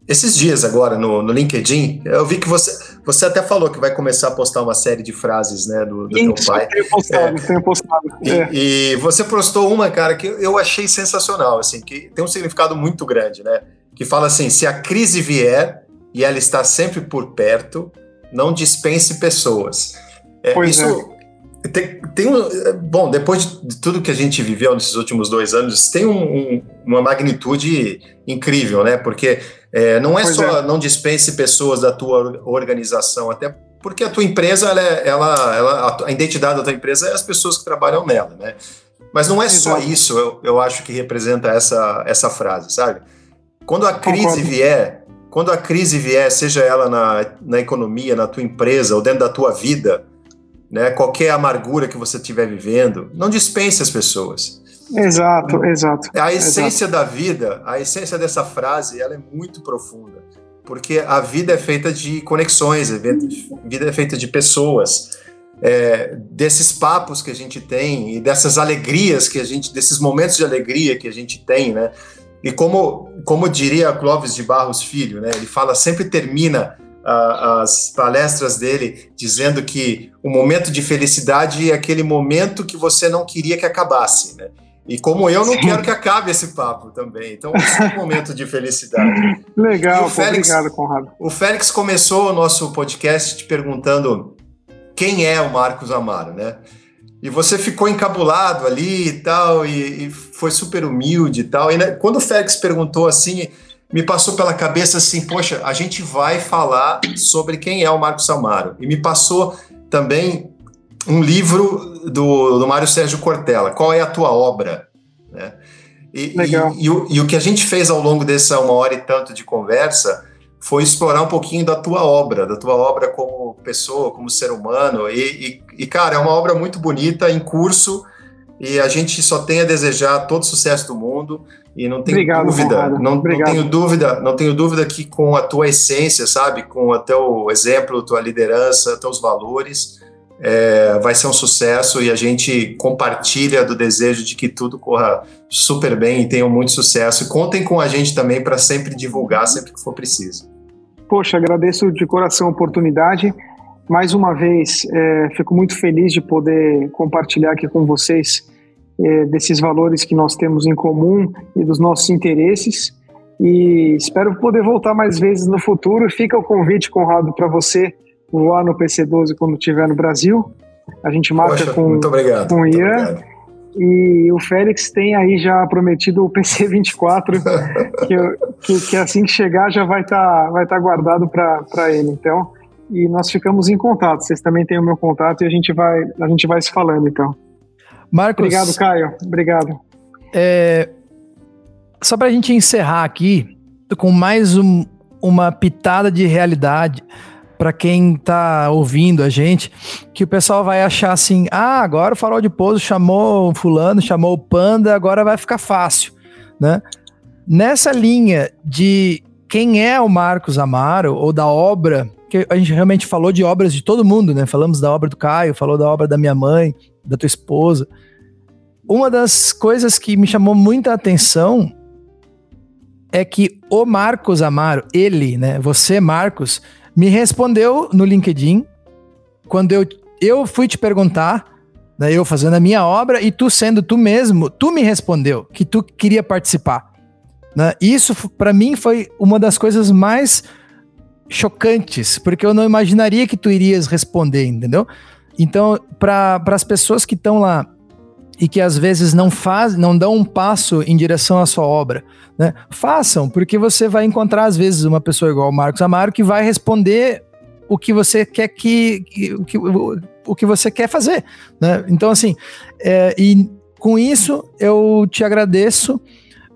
esses dias agora no, no LinkedIn, eu vi que você, você até falou que vai começar a postar uma série de frases, né, do, do teu pai. Tenho postado, é, tenho postado. É. E, e, você postou uma, cara, que eu achei sensacional, assim, que tem um significado muito grande, né? Que fala assim: se a crise vier e ela está sempre por perto, não dispense pessoas. É, pois isso, é. Tem, tem um, bom, depois de tudo que a gente viveu nesses últimos dois anos, tem um, um, uma magnitude incrível, né? Porque é, não é pois só é. não dispense pessoas da tua organização, até porque a tua empresa, ela, é, ela, ela, a identidade da tua empresa é as pessoas que trabalham nela, né? Mas não é só isso, eu, eu acho que representa essa, essa frase, sabe? Quando a crise Concordo. vier, quando a crise vier, seja ela na, na economia, na tua empresa ou dentro da tua vida, né? Qualquer amargura que você estiver vivendo, não dispense as pessoas. Exato, exato. A essência exato. da vida, a essência dessa frase, ela é muito profunda, porque a vida é feita de conexões, a vida é feita de pessoas, é, desses papos que a gente tem e dessas alegrias que a gente, desses momentos de alegria que a gente tem, né? E como, como diria Clóvis de Barros Filho, né? Ele fala, sempre termina as palestras dele dizendo que o momento de felicidade é aquele momento que você não queria que acabasse, né? E como eu não Sim. quero que acabe esse papo também. Então, esse é um momento de felicidade. Legal, Félix, obrigado, Conrado. O Félix começou o nosso podcast te perguntando quem é o Marcos Amaro, né? E você ficou encabulado ali e tal, e, e foi super humilde e tal. E né, quando o Félix perguntou assim, me passou pela cabeça assim, poxa, a gente vai falar sobre quem é o Marcos Amaro. E me passou também um livro do, do Mário Sérgio Cortella, Qual é a Tua Obra? Né? E, Legal. E, e, o, e o que a gente fez ao longo dessa uma hora e tanto de conversa foi explorar um pouquinho da tua obra, da tua obra como pessoa, como ser humano. E, e, e, cara, é uma obra muito bonita, em curso, e a gente só tem a desejar todo o sucesso do mundo. E não tenho Obrigado, dúvida, não, não, tenho dúvida, não tenho dúvida que com a tua essência, sabe, com o teu exemplo, tua liderança, teus valores, é, vai ser um sucesso e a gente compartilha do desejo de que tudo corra super bem e tenha muito sucesso. E contem com a gente também para sempre divulgar, sempre que for preciso. Poxa, agradeço de coração a oportunidade. Mais uma vez, é, fico muito feliz de poder compartilhar aqui com vocês é, desses valores que nós temos em comum e dos nossos interesses. E espero poder voltar mais vezes no futuro. Fica o convite, Conrado, para você voar no PC12 quando estiver no Brasil. A gente marca Poxa, com, obrigado, com o Ian. E o Félix tem aí já prometido o PC24, que, que, que, assim que chegar já vai estar tá, vai tá guardado para ele. Então, e nós ficamos em contato. Vocês também têm o meu contato e a gente vai, a gente vai se falando então. Marcos. Obrigado, Caio. Obrigado. É, só para a gente encerrar aqui com mais um, uma pitada de realidade para quem tá ouvindo a gente, que o pessoal vai achar assim: ah, agora o farol de pouso chamou fulano, chamou o panda, agora vai ficar fácil, né? Nessa linha de quem é o Marcos Amaro ou da obra, que a gente realmente falou de obras de todo mundo, né? Falamos da obra do Caio, falou da obra da minha mãe, da tua esposa. Uma das coisas que me chamou muita atenção é que o Marcos Amaro, ele, né? Você, Marcos, me respondeu no LinkedIn quando eu, eu fui te perguntar, né, eu fazendo a minha obra e tu sendo tu mesmo, tu me respondeu que tu queria participar. Né? Isso para mim foi uma das coisas mais chocantes, porque eu não imaginaria que tu irias responder, entendeu? Então, para as pessoas que estão lá e que às vezes não fazem, não dão um passo em direção à sua obra, né? Façam, porque você vai encontrar às vezes uma pessoa igual o Marcos Amaro que vai responder o que você quer que, o, que o que você quer fazer, né? Então assim, é, e com isso eu te agradeço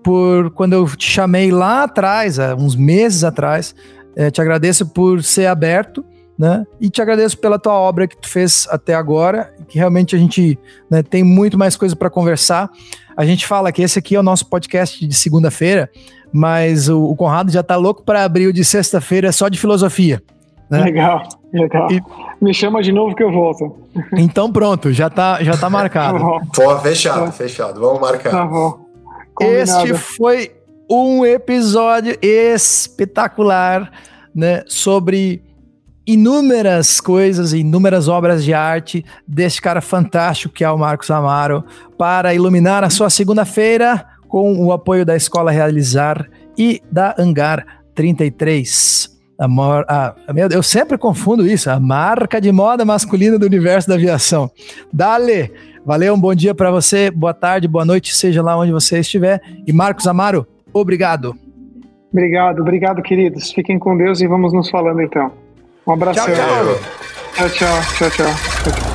por quando eu te chamei lá atrás, há uns meses atrás, é, te agradeço por ser aberto né? E te agradeço pela tua obra que tu fez até agora, que realmente a gente né, tem muito mais coisa para conversar. A gente fala que esse aqui é o nosso podcast de segunda-feira, mas o, o, Conrado já tá louco para abrir o de sexta-feira só de filosofia. Né? Legal, legal. E, Me chama de novo que eu volto. Então pronto, já tá, já tá marcado. tá Pô, fechado, tá. fechado. Vamos marcar. Tá bom. Este foi um episódio espetacular, né, sobre inúmeras coisas, inúmeras obras de arte deste cara fantástico que é o Marcos Amaro para iluminar a sua segunda-feira com o apoio da Escola Realizar e da Hangar 33. Amor, ah, eu sempre confundo isso, a marca de moda masculina do universo da aviação. Dale, valeu, um bom dia para você, boa tarde, boa noite, seja lá onde você estiver. E Marcos Amaro, obrigado. Obrigado, obrigado, queridos. Fiquem com Deus e vamos nos falando então. Um abraço. Tchau, tchau. Tchau, tchau, tchau, tchau. tchau. Ilha